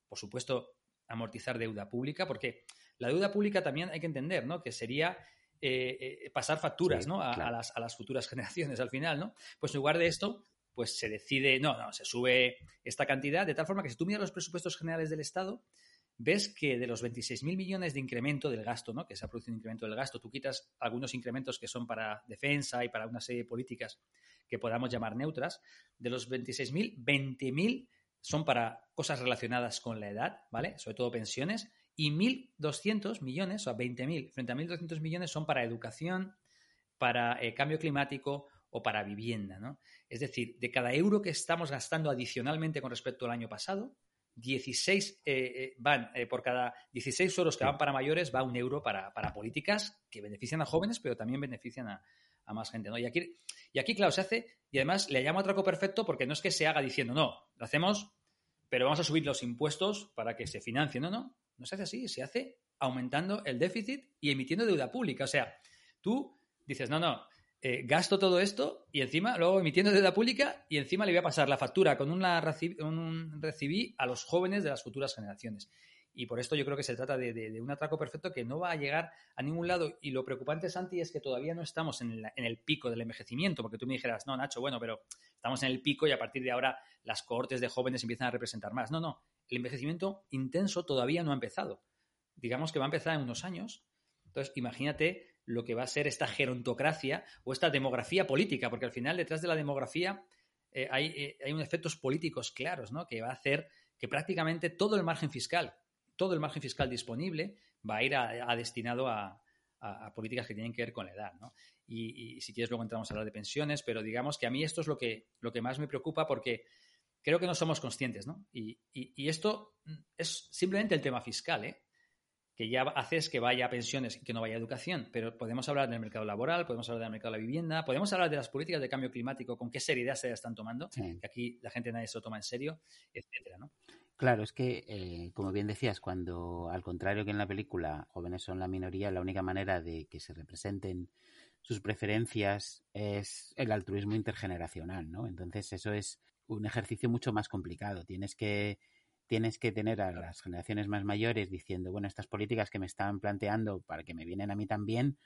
por supuesto, amortizar deuda pública, porque la deuda pública también hay que entender, ¿no? Que sería pasar facturas ¿no? a, las, a las futuras generaciones al final, ¿no? Pues en lugar de esto, pues se decide, no, no, se sube esta cantidad, de tal forma que si tú miras los presupuestos generales del Estado, ves que de los 26.000 millones de incremento del gasto, ¿no? que se ha producido un incremento del gasto, tú quitas algunos incrementos que son para defensa y para una serie de políticas que podamos llamar neutras, de los 26.000, 20.000 son para cosas relacionadas con la edad, ¿vale? Sobre todo pensiones, y 1.200 millones, o sea, 20.000 frente a 1.200 millones son para educación, para eh, cambio climático o para vivienda, ¿no? Es decir, de cada euro que estamos gastando adicionalmente con respecto al año pasado, 16 eh, eh, van eh, por cada 16 euros que van para mayores, va un euro para, políticas que benefician a jóvenes, pero también benefician a, más gente. ¿no? Y, aquí, y aquí, claro, se hace, y además le llamo a traco perfecto porque no es que se haga diciendo, no, lo hacemos, pero vamos a subir los impuestos para que se financie. No, no, no se hace así, se hace aumentando el déficit y emitiendo deuda pública. O sea, tú dices, no, no, eh, gasto todo esto y encima luego emitiendo deuda pública y encima le voy a pasar la factura con una un recibí a los jóvenes de las futuras generaciones. Y por esto yo creo que se trata de, un atraco perfecto que no va a llegar a ningún lado. Y lo preocupante, Santi, es que todavía no estamos en, en el pico del envejecimiento, porque tú me dijeras, no, Nacho, bueno, pero estamos en el pico y a partir de ahora las cohortes de jóvenes empiezan a representar más. No, no, el envejecimiento intenso todavía no ha empezado. Digamos que va a empezar en unos años. Entonces, imagínate lo que va a ser esta gerontocracia o esta demografía política, porque al final detrás de la demografía eh, hay, eh, hay unos efectos políticos claros, ¿no? Que va a hacer que prácticamente todo el margen fiscal, todo el margen fiscal disponible va a ir a, destinado a, políticas que tienen que ver con la edad, ¿no? Y, si quieres luego entramos a hablar de pensiones, pero digamos que a mí esto es lo que, lo que más me preocupa porque creo que no somos conscientes, ¿no? Y, y esto es simplemente el tema fiscal, ¿eh? que ya haces que vaya a pensiones y que no vaya a educación, pero podemos hablar del mercado laboral, podemos hablar del mercado de la vivienda, podemos hablar de las políticas de cambio climático, con qué seriedad se están tomando, que aquí la gente nadie se lo toma en serio, etcétera, ¿no? Claro, es que, eh, como bien decías, cuando al contrario que en la película jóvenes son la minoría, la única manera de que se representen sus preferencias es el altruismo intergeneracional, ¿no? Entonces eso es un ejercicio mucho más complicado. Tienes que tienes que tener a las generaciones más mayores diciendo, bueno, estas políticas que me están planteando para que me vienen a mí también,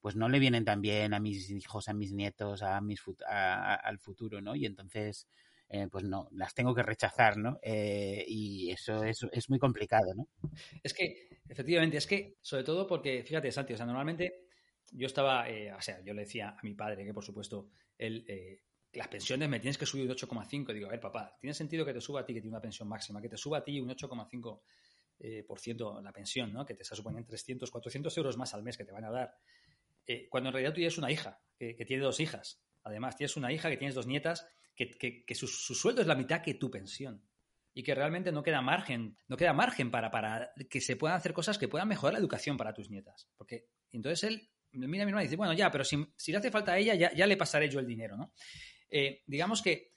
pues no le vienen también a mis hijos, a mis nietos, a mis al futuro, ¿no? Y entonces, eh, pues no, las tengo que rechazar, ¿no? Eh, y eso es, es, muy complicado, ¿no? Es que, efectivamente, es que, sobre todo porque, fíjate, Santi, o sea, normalmente yo estaba, eh, o sea, yo le decía a mi padre que, por supuesto, él las pensiones me tienes que subir de 8,5. Digo, a ver, papá, ¿tiene sentido que te suba a ti, que tiene una pensión máxima, que te suba a ti un 8,5% eh, por ciento la pensión, ¿no? que te está suponiendo 300, 400 euros más al mes que te van a dar? Eh, cuando en realidad tú tienes una hija, que, tiene dos hijas. Además, tienes una hija que tienes dos nietas, que, su, sueldo es la mitad que tu pensión. Y que realmente no queda margen, no queda margen para, para que se puedan hacer cosas que puedan mejorar la educación para tus nietas. Porque entonces él mira a mi hermana y dice, bueno, ya, pero si, si le hace falta a ella, ya, ya, le pasaré yo el dinero, ¿no? Eh, digamos que,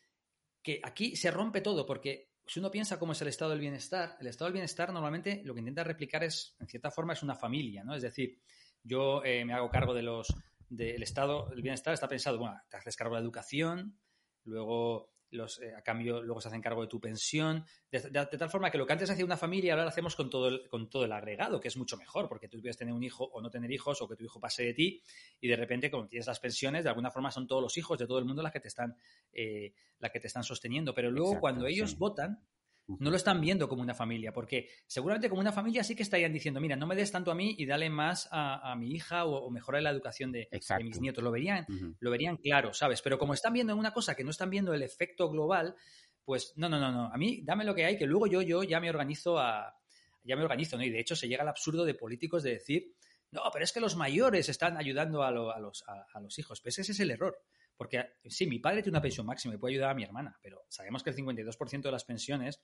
que aquí se rompe todo porque si uno piensa cómo es el estado del bienestar, el estado del bienestar normalmente lo que intenta replicar es, en cierta forma, es una familia, ¿no? Es decir, yo eh, me hago cargo de los del estado del bienestar, está pensado, bueno, te haces cargo de la educación, luego los, eh, a cambio luego se hacen cargo de tu pensión, de, tal forma que lo que antes hacía una familia ahora lo hacemos con todo, el, con todo el agregado, que es mucho mejor, porque tú puedes tener un hijo o no tener hijos, o que tu hijo pase de ti, y de repente, como tienes las pensiones, de alguna forma son todos los hijos de todo el mundo las que te están, eh, que te están sosteniendo. Pero luego, cuando ellos votan, no lo están viendo como una familia, porque seguramente como una familia sí que estarían diciendo, mira, no me des tanto a mí y dale más a, mi hija o, mejorar la educación de, mis nietos. Lo verían, lo verían claro, ¿sabes? Pero como están viendo en una cosa que no están viendo el efecto global, pues no, no, no, no. A mí dame lo que hay, que luego yo, yo ya me organizo a, ya me organizo, ¿no? Y de hecho se llega al absurdo de políticos de decir, no, pero es que los mayores están ayudando a, los, a, los hijos. Pues ese es el error. Porque sí, mi padre tiene una pensión máxima y puede ayudar a mi hermana, pero sabemos que el 52% de las pensiones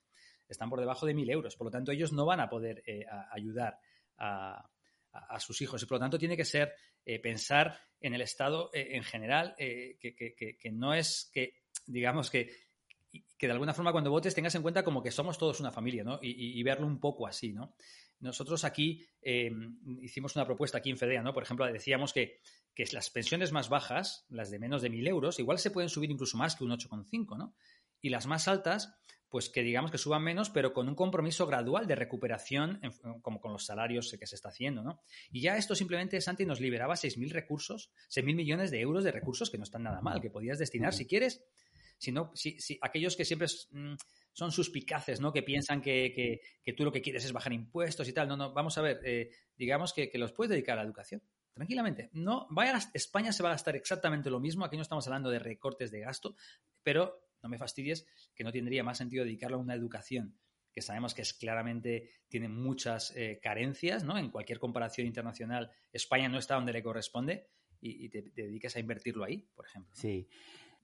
están por debajo de 1.000 euros. Por lo tanto, ellos no van a poder eh, ayudar a, sus hijos. Y por lo tanto, tiene que ser eh, pensar en el Estado eh, en general, que, no es que, digamos, que, que de alguna forma cuando votes tengas en cuenta como que somos todos una familia, ¿no? Y, verlo un poco así, ¿no? nosotros aquí hicimos una propuesta aquí en Fedea, ¿no? Por ejemplo, decíamos que, que las pensiones más bajas, las de menos de 1.000 euros, igual se pueden subir incluso más que un 8,5, ¿no? Y las más altas, pues que digamos que suban menos, pero con un compromiso gradual de recuperación, como con los salarios que se está haciendo, ¿no? Y ya esto simplemente, Santi, nos liberaba 6.000 recursos, 6.000 millones de euros de recursos que no están nada mal, que podías destinar, si quieres, si no, si, si aquellos que siempre... Mm, son suspicaces, ¿no? Que piensan que, tú lo que quieres es bajar impuestos y tal. No, no, vamos a ver, eh, digamos que, los puedes dedicar a la educación. Tranquilamente. No, vaya España se va a gastar exactamente lo mismo. Aquí no estamos hablando de recortes de gasto, pero no me fastidies que no tendría más sentido dedicarlo a una educación que sabemos que es claramente tiene muchas eh, carencias, ¿no? En cualquier comparación internacional, España no está donde le corresponde y, te, te, dediques a invertirlo ahí, por ejemplo. Sí.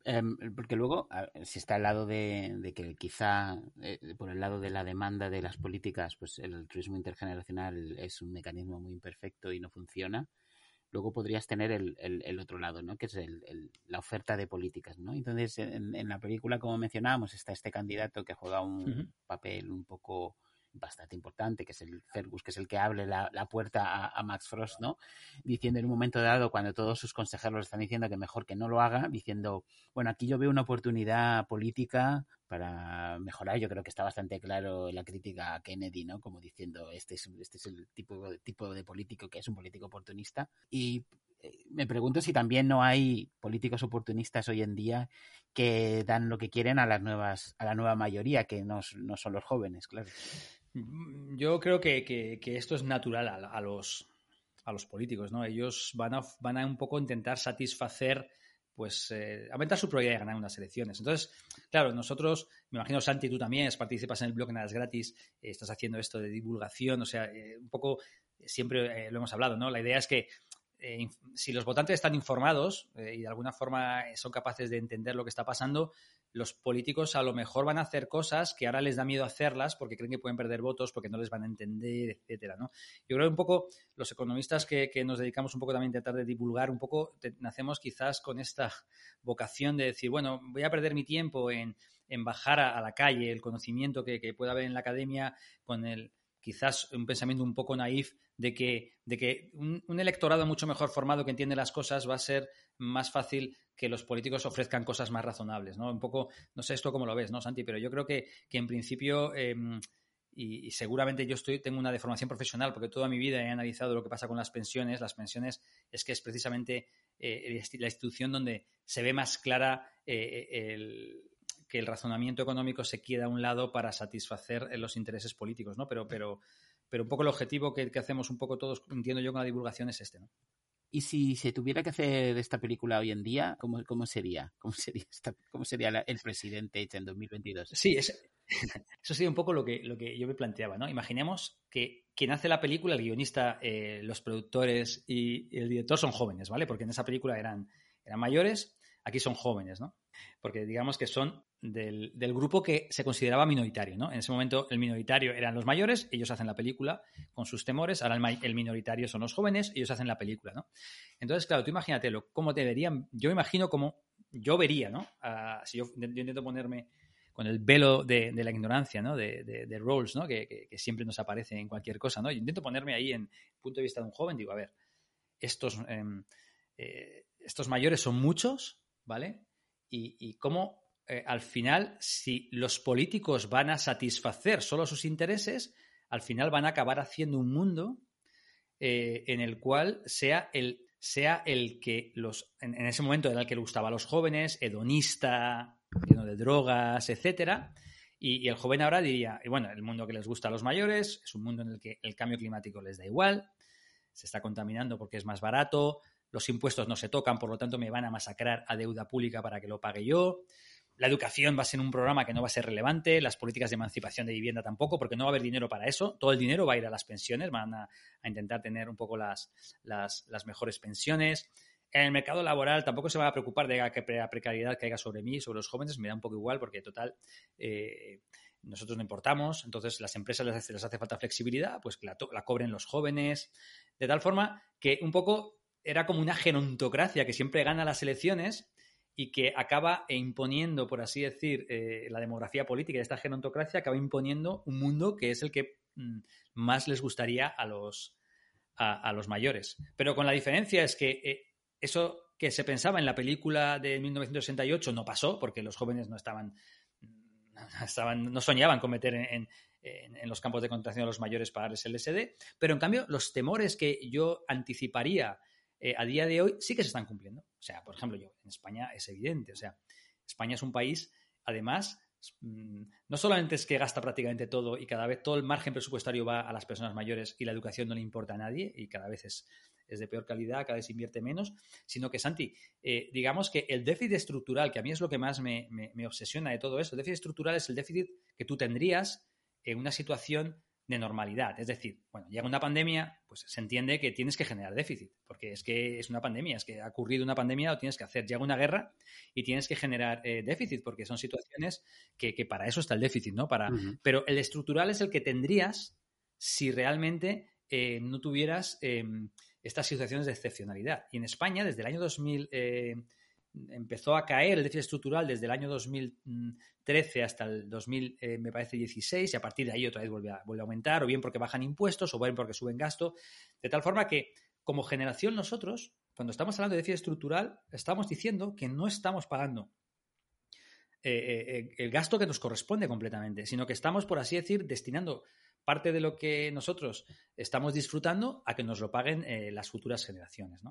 Em, porque luego, si está al lado de, que quizá, eh, por el lado de la demanda de las políticas, pues el turismo intergeneracional es un mecanismo muy imperfecto y no funciona, luego podrías tener el, el, otro lado, ¿no? Que es la oferta de políticas, ¿no? Entonces, en, la película, como mencionábamos, está este candidato que juega un papel un poco bastante importante, que es el Fergus, que es el que abre la, puerta a, Max Frost, ¿no? Diciendo en un momento dado, cuando todos sus consejeros están diciendo que mejor que no lo haga, diciendo, bueno, aquí yo veo una oportunidad política para mejorar. Yo creo que está bastante claro la crítica a Kennedy, ¿no? Como diciendo, este es, este es el tipo, tipo de político que es un político oportunista. Y eh, me pregunto si también no hay políticos oportunistas hoy en día que dan lo que quieren a las nuevas, a la nueva mayoría, que no, no son los jóvenes, claro. Mm, yo creo que, esto es natural a, los, a los políticos, ¿no? Ellos van a, van a un poco intentar satisfacer, pues, eh, aumentar su probabilidad de ganar unas elecciones. Entonces, claro, nosotros, me imagino, Santi, tú también participas en el blog Nada es Gratis, eh, estás haciendo esto de divulgación, o sea, eh, un poco, siempre lo hemos hablado, ¿no? La idea es que si los votantes están informados y de alguna forma son capaces de entender lo que está pasando, los políticos a lo mejor van a hacer cosas que ahora les da miedo hacerlas porque creen que pueden perder votos, porque no les van a entender, etcétera, ¿no? Yo creo que un poco los economistas que, nos dedicamos un poco también a intentar de divulgar un poco, nacemos quizás con esta vocación de decir, bueno, voy a perder mi tiempo en, bajar a, la calle el conocimiento que, que pueda haber en la academia con el quizás un pensamiento un poco naif de que, de que un, electorado mucho mejor formado que entiende las cosas va a ser más fácil que los políticos ofrezcan cosas más razonables, ¿no? Un poco, no sé esto cómo lo ves, ¿no, Santi? Pero yo creo que, que en principio, em, y, seguramente yo estoy, tengo una deformación profesional, porque toda mi vida he analizado lo que pasa con las pensiones. Las pensiones es que es precisamente eh, la institución donde se ve más clara eh, el que el razonamiento económico se queda a un lado para satisfacer eh, los intereses políticos, ¿no? Pero, pero, pero un poco el objetivo que, hacemos un poco todos, entiendo yo, con la divulgación es este, ¿no? Y si se tuviera que hacer esta película hoy en día, ¿cómo, cómo sería? ¿Cómo sería, cómo sería el presidente hecho en 2022? Sí, eso sería un poco lo que, lo que yo me planteaba, ¿no? Imaginemos que quien hace la película, el guionista, eh, los productores y el director son jóvenes, ¿vale? Porque en esa película eran, eran mayores, aquí son jóvenes, ¿no? Porque digamos que son del, grupo que se consideraba minoritario, ¿no? En ese momento el minoritario eran los mayores, ellos hacen la película con sus temores, ahora el, minoritario son los jóvenes, ellos hacen la película, ¿no? Entonces, claro, tú imagínatelo, cómo te verían, yo imagino cómo yo vería, ¿no? si yo, intento ponerme con el velo de, la ignorancia, ¿no? De, de, ¿no? Que, siempre nos aparece en cualquier cosa, ¿no? Yo intento ponerme ahí en punto de vista de un joven, digo, a ver, estos, em, eh, estos mayores son muchos, ¿vale? Y, y cómo eh, al final, si los políticos van a satisfacer solo sus intereses, al final van a acabar haciendo un mundo eh, en el cual sea el, sea el que los. En, ese momento era el que le gustaba a los jóvenes, hedonista, lleno de drogas, etcétera. Y, y, el joven ahora diría, bueno, el mundo que les gusta a los mayores es un mundo en el que el cambio climático les da igual, se está contaminando porque es más barato, los impuestos no se tocan, por lo tanto me van a masacrar a deuda pública para que lo pague yo la educación va a ser un programa que no va a ser relevante, las políticas de emancipación de vivienda tampoco, porque no va a haber dinero para eso. Todo el dinero va a ir a las pensiones, van a, intentar tener un poco las, las, mejores pensiones. En el mercado laboral tampoco se va a preocupar de que la precariedad caiga sobre mí, sobre los jóvenes, me da un poco igual, porque total, eh, nosotros no importamos, entonces las empresas les hace, falta flexibilidad, pues que la cobren los jóvenes, de tal forma que un poco era como una genontocracia que siempre gana las elecciones y que acaba imponiendo, por así decir, eh, la demografía política de esta genontocracia acaba imponiendo un mundo que es el que mm, más les gustaría a los, a, los mayores. Pero con la diferencia es que eh, eso que se pensaba en la película de 1968 no pasó, porque los jóvenes no estaban, estaban no soñaban con meter en, en, los campos de concentración a los mayores para darles el LSD, pero en cambio los temores que yo anticiparía eh, a día de hoy sí que se están cumpliendo. O sea, por ejemplo, yo en España es evidente, o sea, España es un país, además, mm, no solamente es que gasta prácticamente todo y cada vez todo el margen presupuestario va a las personas mayores y la educación no le importa a nadie y cada vez es, de peor calidad, cada vez invierte menos, sino que, Santi, eh, digamos que el déficit estructural, que a mí es lo que más me, me obsesiona de todo eso, el déficit estructural es el déficit que tú tendrías en una situación de normalidad. Es decir, bueno, llega una pandemia, pues se entiende que tienes que generar déficit, porque es que es una pandemia, es que ha ocurrido una pandemia, lo tienes que hacer. Llega una guerra y tienes que generar eh, déficit, porque son situaciones que, para eso está el déficit, ¿no? Para, Pero el estructural es el que tendrías si realmente eh, no tuvieras em, estas situaciones de excepcionalidad. Y en España, desde el año 2000 empezó a caer el déficit estructural desde el año 2013 hasta el 2000, eh, me parece, 16, y a partir de ahí otra vez vuelve a, aumentar, o bien porque bajan impuestos, o bien porque suben gasto, de tal forma que como generación nosotros, cuando estamos hablando de déficit estructural, estamos diciendo que no estamos pagando eh, eh, el gasto que nos corresponde completamente, sino que estamos, por así decir, destinando parte de lo que nosotros estamos disfrutando a que nos lo paguen las futuras generaciones.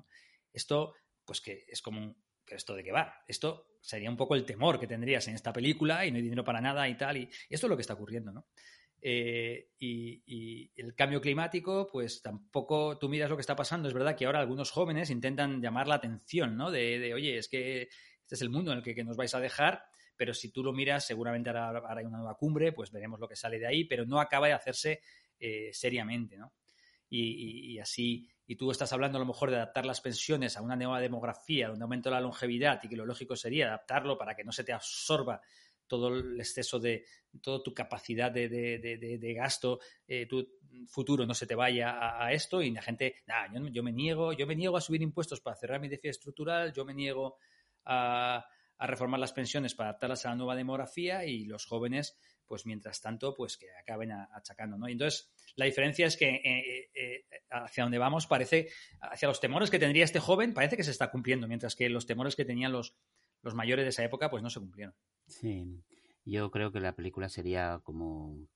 Esto, pues que es como un, ¿pero esto de qué va? Esto sería un poco el temor que tendrías en esta película y no hay dinero para nada y tal. Y, esto es lo que está ocurriendo, ¿no? Eh, y, el cambio climático, pues tampoco tú miras lo que está pasando. Es verdad que ahora algunos jóvenes intentan llamar la atención, ¿no? De, oye, es que este es el mundo en el que, nos vais a dejar, pero si tú lo miras, seguramente ahora, hay una nueva cumbre, pues veremos lo que sale de ahí, pero no acaba de hacerse eh, seriamente, ¿no? y, así, y tú estás hablando a lo mejor de adaptar las pensiones a una nueva demografía donde aumenta la longevidad y que lo lógico sería adaptarlo para que no se te absorba todo el exceso de toda tu capacidad de, gasto, eh, tu futuro no se te vaya a, esto y la gente, yo, me niego, yo me niego a subir impuestos para cerrar mi déficit estructural, yo me niego a, a reformar las pensiones para adaptarlas a la nueva demografía y los jóvenes pues mientras tanto, pues que acaben achacando, ¿no? Y entonces, la diferencia es que eh, eh, hacia donde vamos parece, hacia los temores que tendría este joven, parece que se está cumpliendo, mientras que los temores que tenían los, los mayores de esa época, pues no se cumplieron. Sí, yo creo que la película sería como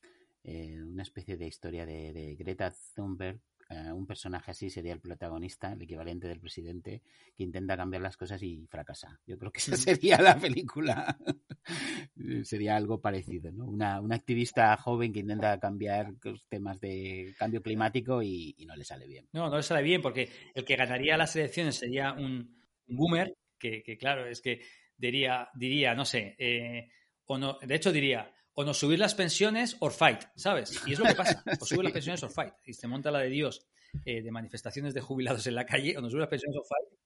eh, una especie de historia de Greta Thunberg eh, un personaje así sería el protagonista, el equivalente del presidente, que intenta cambiar las cosas y fracasa. Yo creo que esa sería la película. sería algo parecido, ¿no? Una, activista joven que intenta cambiar temas de cambio climático y, no le sale bien. No, no le sale bien porque el que ganaría las elecciones sería un, boomer que, claro, es que diría, diría no sé, eh, o no, de hecho diría, o nos subir las pensiones or fight, ¿sabes? Y es lo que pasa, o subir las pensiones or fight. Y se monta la de Dios eh, de manifestaciones de jubilados en la calle, o nos subir las pensiones or fight.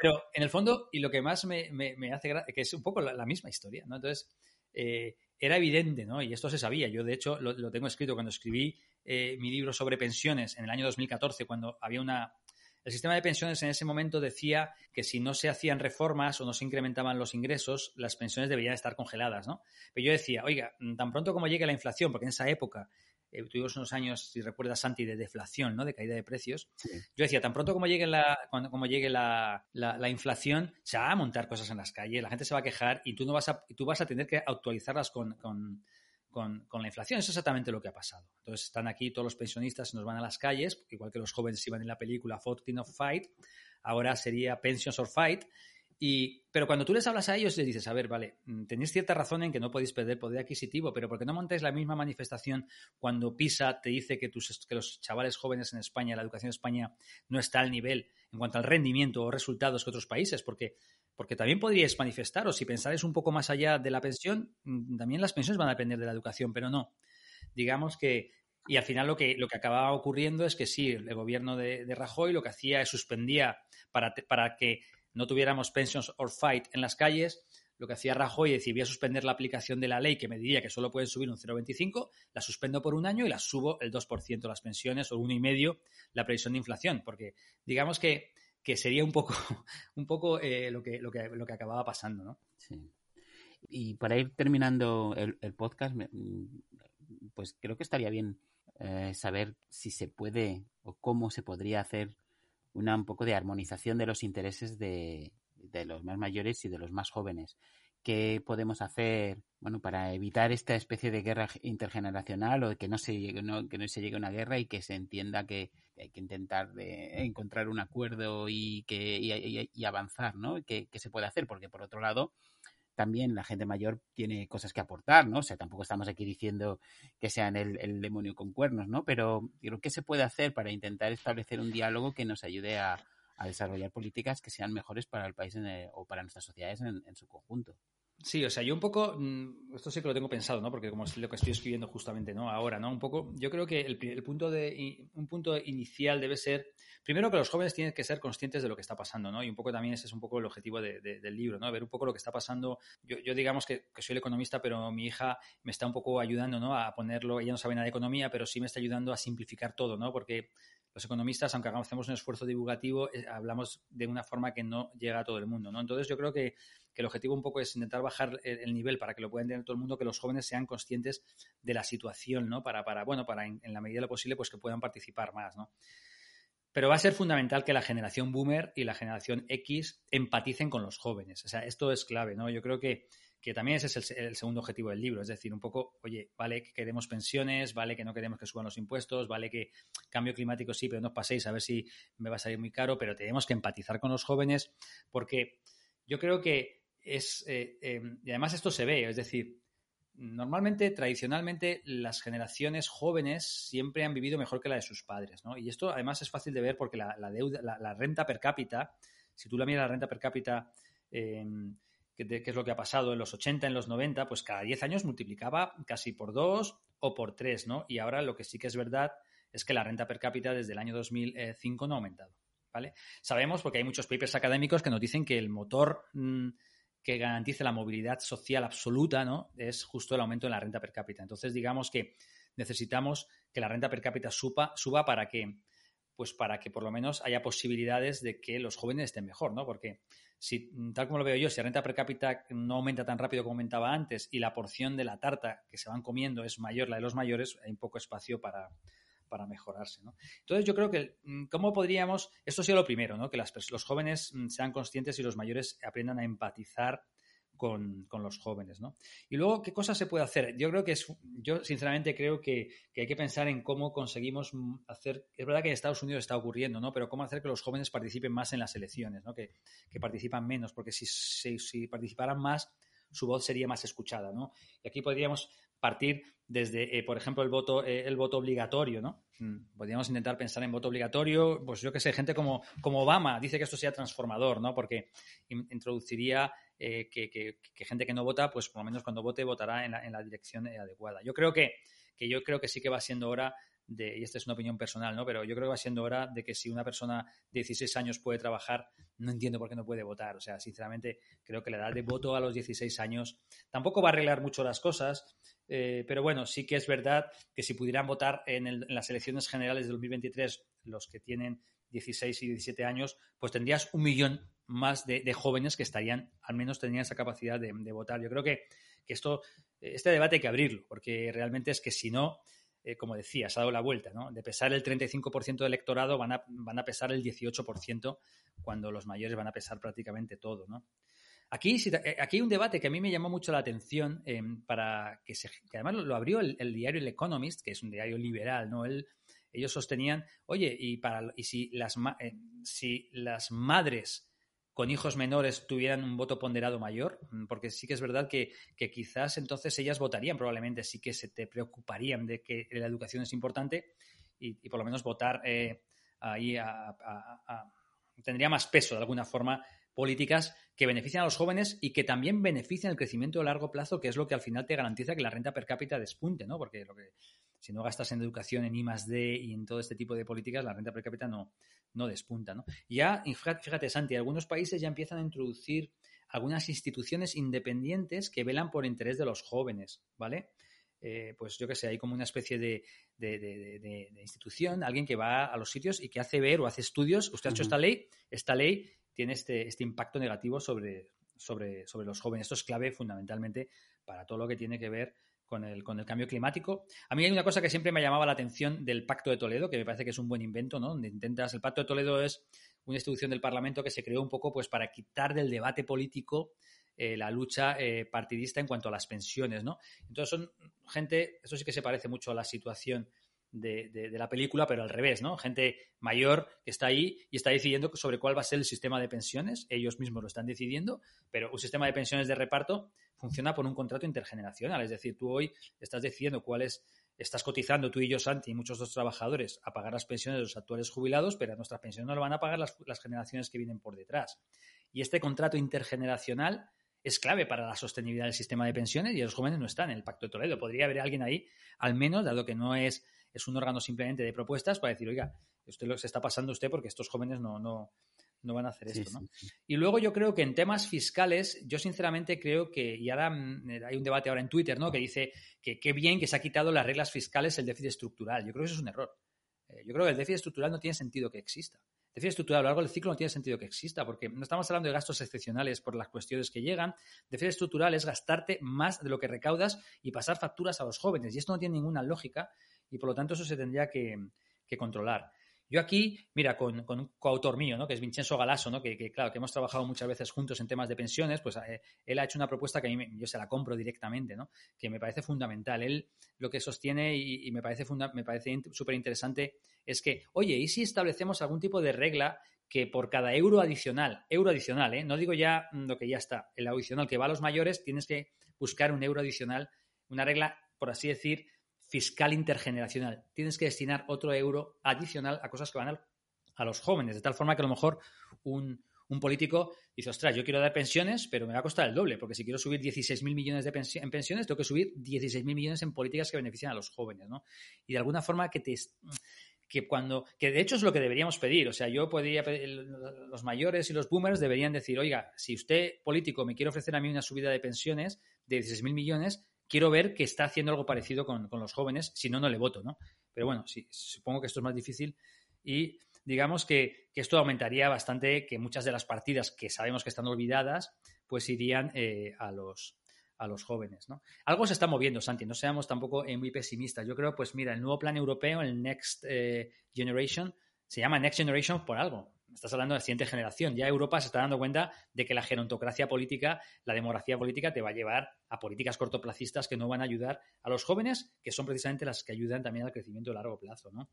Pero en el fondo, y lo que más me, me, hace gracia, que es un poco la, misma historia, ¿no? Entonces, eh, era evidente, ¿no? Y esto se sabía. Yo, de hecho, lo, tengo escrito cuando escribí eh, mi libro sobre pensiones en el año 2014, cuando había una, el sistema de pensiones en ese momento decía que si no se hacían reformas o no se incrementaban los ingresos, las pensiones deberían estar congeladas, ¿no? Pero yo decía, oiga, tan pronto como llegue la inflación, porque en esa época eh, tuvimos unos años, si recuerdas, Santi, de deflación, ¿no? De caída de precios. Yo decía, tan pronto como llegue la, cuando, como llegue la, la, inflación, se va a montar cosas en las calles, la gente se va a quejar y tú no vas a, tú vas a tener que actualizarlas con, con con, la inflación. Eso es exactamente lo que ha pasado. Entonces están aquí todos los pensionistas, nos van a las calles, igual que los jóvenes iban en la película Fortune of Fight, ahora sería Pensions or Fight. Y, pero cuando tú les hablas a ellos, les dices, a ver, vale, mm, tenéis cierta razón en que no podéis perder poder adquisitivo, pero ¿por qué no montáis la misma manifestación cuando PISA te dice que, tus, que los chavales jóvenes en España, la educación en España, no está al nivel en cuanto al rendimiento o resultados que otros países? Porque porque también podríais manifestaros, si pensáis un poco más allá de la pensión, mm, también las pensiones van a depender de la educación, pero no. Digamos que, y al final lo que, lo que acababa ocurriendo es que sí, el gobierno de, Rajoy lo que hacía es suspendía para, para que no tuviéramos pensions or fight en las calles, lo que hacía Rajoy es decir, voy a suspender la aplicación de la ley que me diría que solo pueden subir un 0,25, la suspendo por un año y la subo el 2% las pensiones o uno y medio la previsión de inflación, porque digamos que que sería un poco, un poco eh, lo, que, lo, que, lo que acababa pasando, ¿no? Sí. Y para ir terminando el, podcast, pues creo que estaría bien eh, saber si se puede o cómo se podría hacer una un poco de armonización de los intereses de, de los más mayores y de los más jóvenes. ¿Qué podemos hacer bueno, para evitar esta especie de guerra intergeneracional o que no se llegue, no, que no se llegue a una guerra y que se entienda que hay que intentar de encontrar un acuerdo y, que, y, y avanzar, ¿no? ¿Qué, ¿Qué, se puede hacer? Porque por otro lado, también la gente mayor tiene cosas que aportar, ¿no? O sea, tampoco estamos aquí diciendo que sean el, el demonio con cuernos, ¿no? Pero ¿qué se puede hacer para intentar establecer un diálogo que nos ayude a, a desarrollar políticas que sean mejores para el país el, o para nuestras sociedades en, en, su conjunto. Sí, o sea, yo un poco, mm, esto sí que lo tengo pensado, ¿no? Porque como es lo que estoy escribiendo justamente, ¿no? Ahora, ¿no? Un poco, yo creo que el, el punto de, un punto inicial debe ser, primero que los jóvenes tienen que ser conscientes de lo que está pasando, ¿no? Y un poco también ese es un poco el objetivo de, de, del libro, ¿no? Ver un poco lo que está pasando. Yo, yo digamos que, que, soy el economista, pero mi hija me está un poco ayudando, ¿no? A ponerlo, ella no sabe nada de economía, pero sí me está ayudando a simplificar todo, ¿no? Porque los economistas, aunque hagamos un esfuerzo divulgativo, eh, hablamos de una forma que no llega a todo el mundo, ¿no? Entonces yo creo que, que el objetivo un poco es intentar bajar el, el, nivel para que lo pueda entender todo el mundo, que los jóvenes sean conscientes de la situación, ¿no? Para, para bueno, para en, en, la medida de lo posible, pues que puedan participar más, ¿no? Pero va a ser fundamental que la generación boomer y la generación X empaticen con los jóvenes. O sea, esto es clave, ¿no? Yo creo que que también ese es el, el, segundo objetivo del libro, es decir, un poco, oye, vale que queremos pensiones, vale que no queremos que suban los impuestos, vale que cambio climático sí, pero no os paséis a ver si me va a salir muy caro, pero tenemos que empatizar con los jóvenes porque yo creo que eh, eh, y además esto se ve, es decir, normalmente, tradicionalmente, las generaciones jóvenes siempre han vivido mejor que la de sus padres, ¿no? Y esto además es fácil de ver porque la, deuda, la, renta per cápita, si tú la miras la renta per cápita, eh, qué es lo que ha pasado en los 80, en los 90, pues cada 10 años multiplicaba casi por 2 o por 3, ¿no? Y ahora lo que sí que es verdad es que la renta per cápita desde el año 2005 no ha aumentado, ¿vale? Sabemos, porque hay muchos papers académicos que nos dicen que el motor mmm, que garantice la movilidad social absoluta, ¿no? Es justo el aumento de la renta per cápita. Entonces, digamos que necesitamos que la renta per cápita suba, suba para que pues para que por lo menos haya posibilidades de que los jóvenes estén mejor, ¿no? Porque si, tal como lo veo yo, si la renta per cápita no aumenta tan rápido como aumentaba antes y la porción de la tarta que se van comiendo es mayor, la de los mayores, hay un poco espacio para, para mejorarse. ¿no? Entonces yo creo que, mm, ¿cómo podríamos? Esto sería lo primero, ¿no? que las, los jóvenes mm, sean conscientes y los mayores aprendan a empatizar con, con, los jóvenes, ¿no? Y luego, ¿qué cosas se puede hacer? Yo creo que es, yo sinceramente creo que, que, hay que pensar en cómo conseguimos hacer, es verdad que en Estados Unidos está ocurriendo, ¿no? Pero cómo hacer que los jóvenes participen más en las elecciones, ¿no? Que, que participan menos, porque si, si, si, participaran más, su voz sería más escuchada, ¿no? Y aquí podríamos partir desde, eh, por ejemplo, el voto, eh, el voto obligatorio, ¿no? Mm, podríamos intentar pensar en voto obligatorio, pues yo que sé, gente como, como Obama dice que esto sea transformador, ¿no? Porque in, introduciría eh, que, que, que, gente que no vota, pues por lo menos cuando vote votará en la, en la dirección adecuada. Yo creo que, que yo creo que sí que va siendo hora y esta es una opinión personal, ¿no? Pero yo creo que va siendo hora de que si una persona de 16 años puede trabajar, no entiendo por qué no puede votar. O sea, sinceramente, creo que la edad de voto a los 16 años tampoco va a arreglar mucho las cosas, eh, pero bueno, sí que es verdad que si pudieran votar en, las elecciones generales de 2023 los que tienen 16 y 17 años, pues tendrías un millón más de, jóvenes que estarían, al menos tendrían esa capacidad de, de votar. Yo creo que, que, esto, este debate hay que abrirlo, porque realmente es que si no, eh, como decía, se ha dado la vuelta, ¿no? De pesar el 35% del electorado van a, van a pesar el 18% cuando los mayores van a pesar prácticamente todo, ¿no? Aquí, eh, aquí hay un debate que a mí me llamó mucho la atención eh, para que, además lo abrió el, diario El Economist, que es un diario liberal, ¿no? Ellos sostenían, oye, y, para, y si, las, si las madres con hijos menores tuvieran un voto ponderado mayor, mm, porque sí que es verdad que, que, quizás entonces ellas votarían, probablemente sí que se te preocuparían de que la educación es importante y, y por lo menos votar eh, ahí a, tendría más peso de alguna forma políticas que benefician a los jóvenes y que también benefician el crecimiento a largo plazo, que es lo que al final te garantiza que la renta per cápita despunte, ¿no? Porque lo que, si no gastas en educación, en I más D y en todo este tipo de políticas, la renta per cápita no, no despunta, ¿no? Ya, fíjate, Santi, algunos países ya empiezan a introducir algunas instituciones independientes que velan por interés de los jóvenes, ¿vale? Eh, pues yo que sé, hay como una especie de, de, de, de, institución, alguien que va a los sitios y que hace ver o hace estudios. Usted ha hecho uh -huh. esta ley, esta ley tiene este, este impacto negativo sobre, sobre, sobre, los jóvenes. Esto es clave fundamentalmente para todo lo que tiene que ver con el, con el cambio climático. A mí hay una cosa que siempre me llamaba la atención del Pacto de Toledo, que me parece que es un buen invento, ¿no? Donde intentas, el Pacto de Toledo es una institución del Parlamento que se creó un poco pues para quitar del debate político eh, la lucha eh, partidista en cuanto a las pensiones, ¿no? Entonces son gente, eso sí que se parece mucho a la situación de, la película, pero al revés, ¿no? Gente mayor que está ahí y está decidiendo sobre cuál va a ser el sistema de pensiones, ellos mismos lo están decidiendo, pero un sistema de pensiones de reparto funciona por un contrato intergeneracional. Es decir, tú hoy estás decidiendo cuáles estás cotizando tú y yo, Santi, y muchos otros trabajadores a pagar las pensiones de los actuales jubilados, pero nuestras pensiones no lo van a pagar las, las generaciones que vienen por detrás. Y este contrato intergeneracional es clave para la sostenibilidad del sistema de pensiones y los jóvenes no están en el Pacto de Toledo. Podría haber alguien ahí, al menos, dado que no es, es un órgano simplemente de propuestas, para decir, oiga, usted lo se está pasando usted porque estos jóvenes no, no, no van a hacer esto, ¿no? Y luego yo creo que en temas fiscales, yo sinceramente creo que, y ahora mm, hay un debate ahora en Twitter, ¿no? Que dice que qué bien que se ha quitado las reglas fiscales el déficit estructural. Yo creo que eso es un error. Eh, yo creo que el déficit estructural no tiene sentido que exista. El déficit estructural a lo largo del ciclo no tiene sentido que exista, porque no estamos hablando de gastos excepcionales por las cuestiones que llegan. Déficit estructural es gastarte más de lo que recaudas y pasar facturas a los jóvenes. Y esto no tiene ninguna lógica y por lo tanto eso se tendría que controlar. Yo aquí, mira, con, un coautor mío, ¿no? que es Vincenzo Galasso, ¿no? que, claro, que hemos trabajado muchas veces juntos en temas de pensiones, pues eh, él ha hecho una propuesta que a mí yo se la compro directamente, ¿no? que me parece fundamental. Él lo que sostiene y, me parece me parece súper interesante es que, oye, ¿y si establecemos algún tipo de regla que por cada euro adicional, euro adicional, ¿eh? no digo ya lo que ya está, el adicional que va a los mayores, tienes que buscar un euro adicional, una regla, por así decir, fiscal intergeneracional. Tienes que destinar otro euro adicional a cosas que van a, los jóvenes, de tal forma que a lo mejor un, político dice, ostras, yo quiero dar pensiones, pero me va a costar el doble, porque si quiero subir 16.000 millones de en pensiones, tengo que subir 16.000 millones en políticas que benefician a los jóvenes, ¿no? Y de alguna forma que te que cuando que de hecho es lo que deberíamos pedir, o sea, yo podría pedir, los mayores y los boomers deberían decir, "Oiga, si usted político me quiere ofrecer a mí una subida de pensiones de 16.000 millones, quiero ver que está haciendo algo parecido con, los jóvenes, si no, no le voto, ¿no? Pero bueno, sí, supongo que esto es más difícil y digamos que, esto aumentaría bastante que muchas de las partidas que sabemos que están olvidadas, pues irían eh, a, los, a los jóvenes, ¿no? Algo se está moviendo, Santi, no seamos tampoco eh, muy pesimistas. Yo creo, pues mira, el nuevo plan europeo, el Next eh, Generation, se llama Next Generation por algo estás hablando de la siguiente generación. Ya Europa se está dando cuenta de que la gerontocracia política, la demografía política, te va a llevar a políticas cortoplacistas que no van a ayudar a los jóvenes, que son precisamente las que ayudan también al crecimiento a largo plazo, ¿no?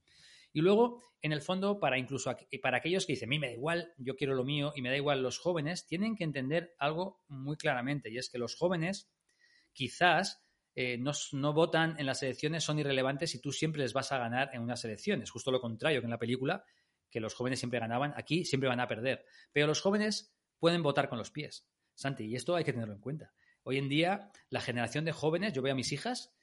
Y luego, en el fondo, para incluso para aquellos que dicen, a mí me da igual, yo quiero lo mío y me da igual los jóvenes, tienen que entender algo muy claramente, y es que los jóvenes quizás eh, no, no, votan en las elecciones, son irrelevantes y tú siempre les vas a ganar en unas elecciones. Justo lo contrario que en la película, que los jóvenes siempre ganaban, aquí siempre van a perder. Pero los jóvenes pueden votar con los pies, Santi, y esto hay que tenerlo en cuenta. Hoy en día, la generación de jóvenes, yo veo a mis hijas,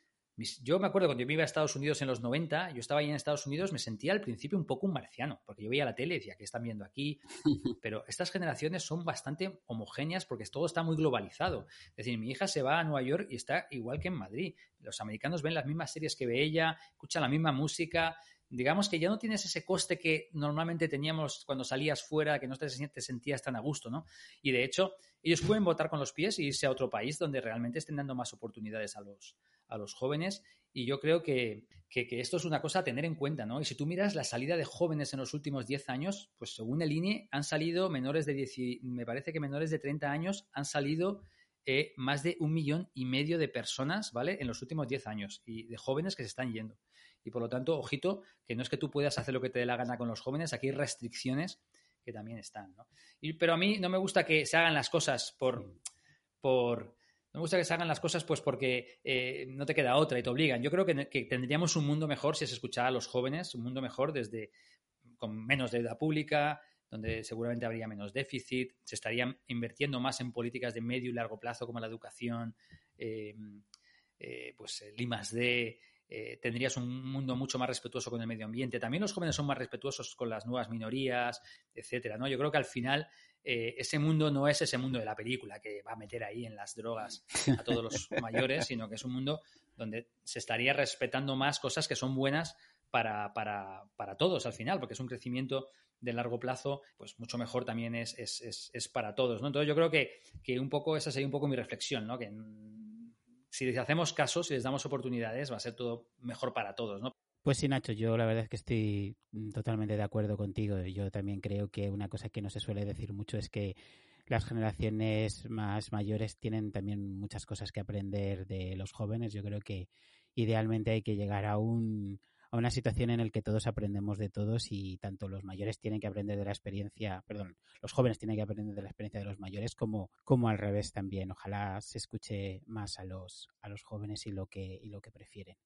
yo me acuerdo cuando yo me iba a Estados Unidos en los 90, yo estaba ahí en Estados Unidos, me sentía al principio un poco un marciano, porque yo veía la tele y decía, ¿qué están viendo aquí? Pero estas generaciones son bastante homogéneas porque todo está muy globalizado. Es decir, mi hija se va a Nueva York y está igual que en Madrid. Los americanos ven las mismas series que ve ella, escuchan la misma música, digamos que ya no tienes ese coste que normalmente teníamos cuando salías fuera, que no te, sentías tan a gusto, ¿no? Y de hecho, ellos pueden votar con los pies y irse a otro país donde realmente estén dando más oportunidades a los, a los jóvenes. Y yo creo que, esto es una cosa a tener en cuenta, ¿no? Y si tú miras la salida de jóvenes en los últimos 10 años, pues según el INE han salido menores de 10, me parece que menores de 30 años han salido eh, más de un millón y medio de personas, ¿vale? En los últimos 10 años y de jóvenes que se están yendo. Y por lo tanto, ojito, que no es que tú puedas hacer lo que te dé la gana con los jóvenes, aquí hay restricciones que también están, ¿no? pero a mí no me gusta que se hagan las cosas por... por no me gusta que se hagan las cosas pues porque eh, no te queda otra y te obligan. Yo creo que, tendríamos un mundo mejor si se escuchara a los jóvenes, un mundo mejor desde con menos deuda pública, donde seguramente habría menos déficit, se estarían invirtiendo más en políticas de medio y largo plazo como la educación, eh, eh, pues el I D, eh, tendrías un mundo mucho más respetuoso con el medio ambiente. También los jóvenes son más respetuosos con las nuevas minorías, etcétera. ¿no? Yo creo que al final eh, ese mundo no es ese mundo de la película que va a meter ahí en las drogas a todos los mayores, sino que es un mundo donde se estaría respetando más cosas que son buenas para, para, para todos al final, porque es un crecimiento de largo plazo, pues mucho mejor también es, es, es, es para todos. ¿no? Entonces yo creo que, que, un poco esa sería un poco mi reflexión, ¿no? que si hacemos caso, si les damos oportunidades, va a ser todo mejor para todos, ¿no? Pues sí, Nacho, yo la verdad es que estoy totalmente de acuerdo contigo. Yo también creo que una cosa que no se suele decir mucho es que las generaciones más mayores tienen también muchas cosas que aprender de los jóvenes. Yo creo que idealmente hay que llegar a un a una situación en la que todos aprendemos de todos y tanto los mayores tienen que aprender de la experiencia, perdón, los jóvenes tienen que aprender de la experiencia de los mayores como, como al revés también. Ojalá se escuche más a los, a los jóvenes y lo que, y lo que prefieren.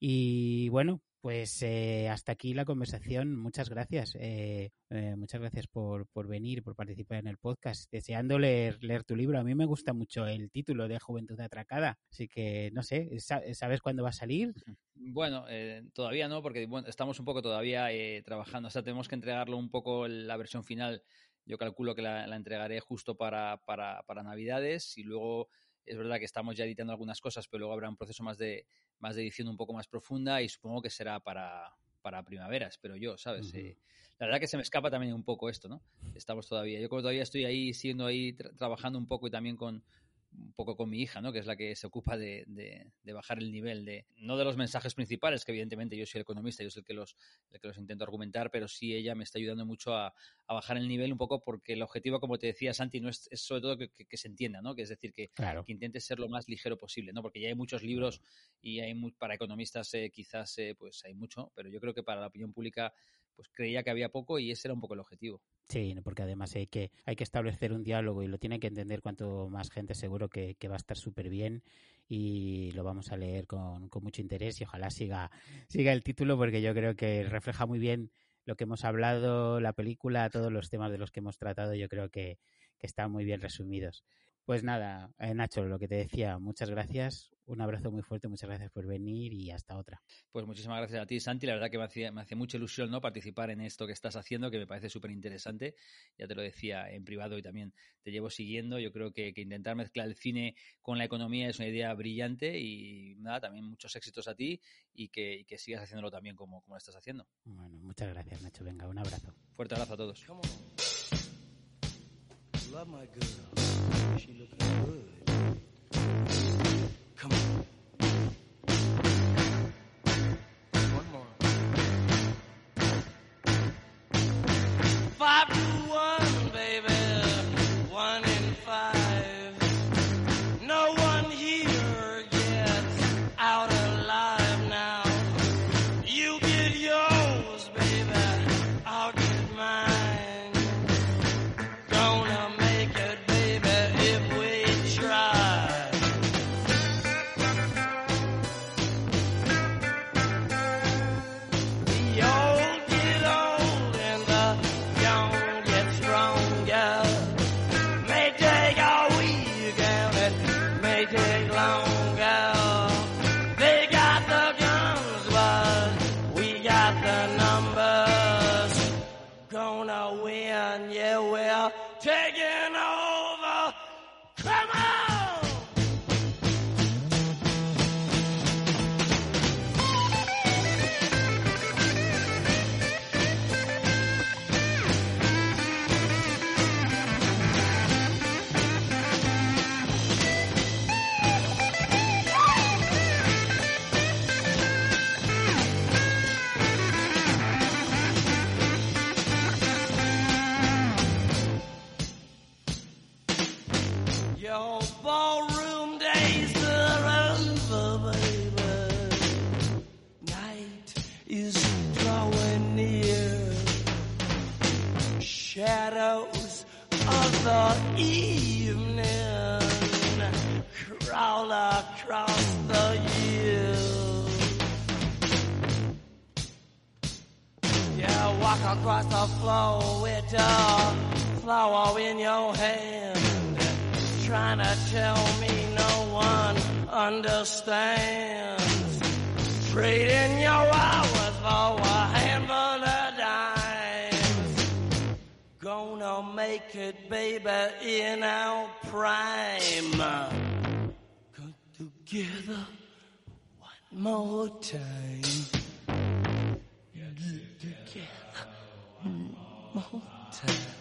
Y bueno, pues eh, hasta aquí la conversación. Muchas gracias. Eh, eh, muchas gracias por, por venir, por participar en el podcast. Deseando leer, leer tu libro. A mí me gusta mucho el título de Juventud Atracada. Así que, no sé, ¿sabes cuándo va a salir? Bueno, todavía no, porque bueno, estamos un poco todavía trabajando. O sea, tenemos que entregarlo un poco la versión final. Yo calculo que la, la entregaré justo para, para, para Navidades y luego es verdad que estamos ya editando algunas cosas, pero luego habrá un proceso más de, más de edición un poco más profunda y supongo que será para, para primavera, espero yo, ¿sabes? Eh, la verdad que se me escapa también un poco esto, ¿no? Estamos todavía, yo como todavía estoy ahí, siendo ahí, trabajando un poco y también con, un poco con mi hija, ¿no? Que es la que se ocupa de, de, bajar el nivel de, no de los mensajes principales, que evidentemente yo soy el economista, yo soy el que los, el que los intento argumentar, pero sí ella me está ayudando mucho a, a, bajar el nivel un poco porque el objetivo, como te decía Santi, no es, es sobre todo que, que, se entienda, ¿no? Que es decir, que, que intente ser lo más ligero posible, ¿no? Porque ya hay muchos libros y hay para economistas eh, quizás eh, pues hay mucho, pero yo creo que para la opinión pública pues creía que había poco y ese era un poco el objetivo. Sí, porque además hay que, hay que establecer un diálogo y lo tiene que entender cuanto más gente seguro que, va a estar súper bien y lo vamos a leer con, con, mucho interés y ojalá siga, siga el título porque yo creo que refleja muy bien lo que hemos hablado, la película, todos los temas de los que hemos tratado, yo creo que, que están muy bien resumidos. Pues nada, eh, Nacho, lo que te decía, muchas gracias, un abrazo muy fuerte, muchas gracias por venir y hasta otra. Pues muchísimas gracias a ti, Santi. La verdad que me hacía, me mucha ilusión ¿no? participar en esto que estás haciendo, que me parece súper interesante. Ya te lo decía en privado y también te llevo siguiendo. Yo creo que, intentar mezclar el cine con la economía es una idea brillante y nada, también muchos éxitos a ti y que, sigas haciéndolo también como, como lo estás haciendo. Bueno, muchas gracias, Nacho. Venga, un abrazo. Fuerte abrazo a todos. Love my girl. She looking good. Come on. Across the floor with a flower in your hand trying to tell me no one understands. Trading your hours for a handful of dimes. Gonna make it, baby, in our prime. Come together one more time. Get together my whole time.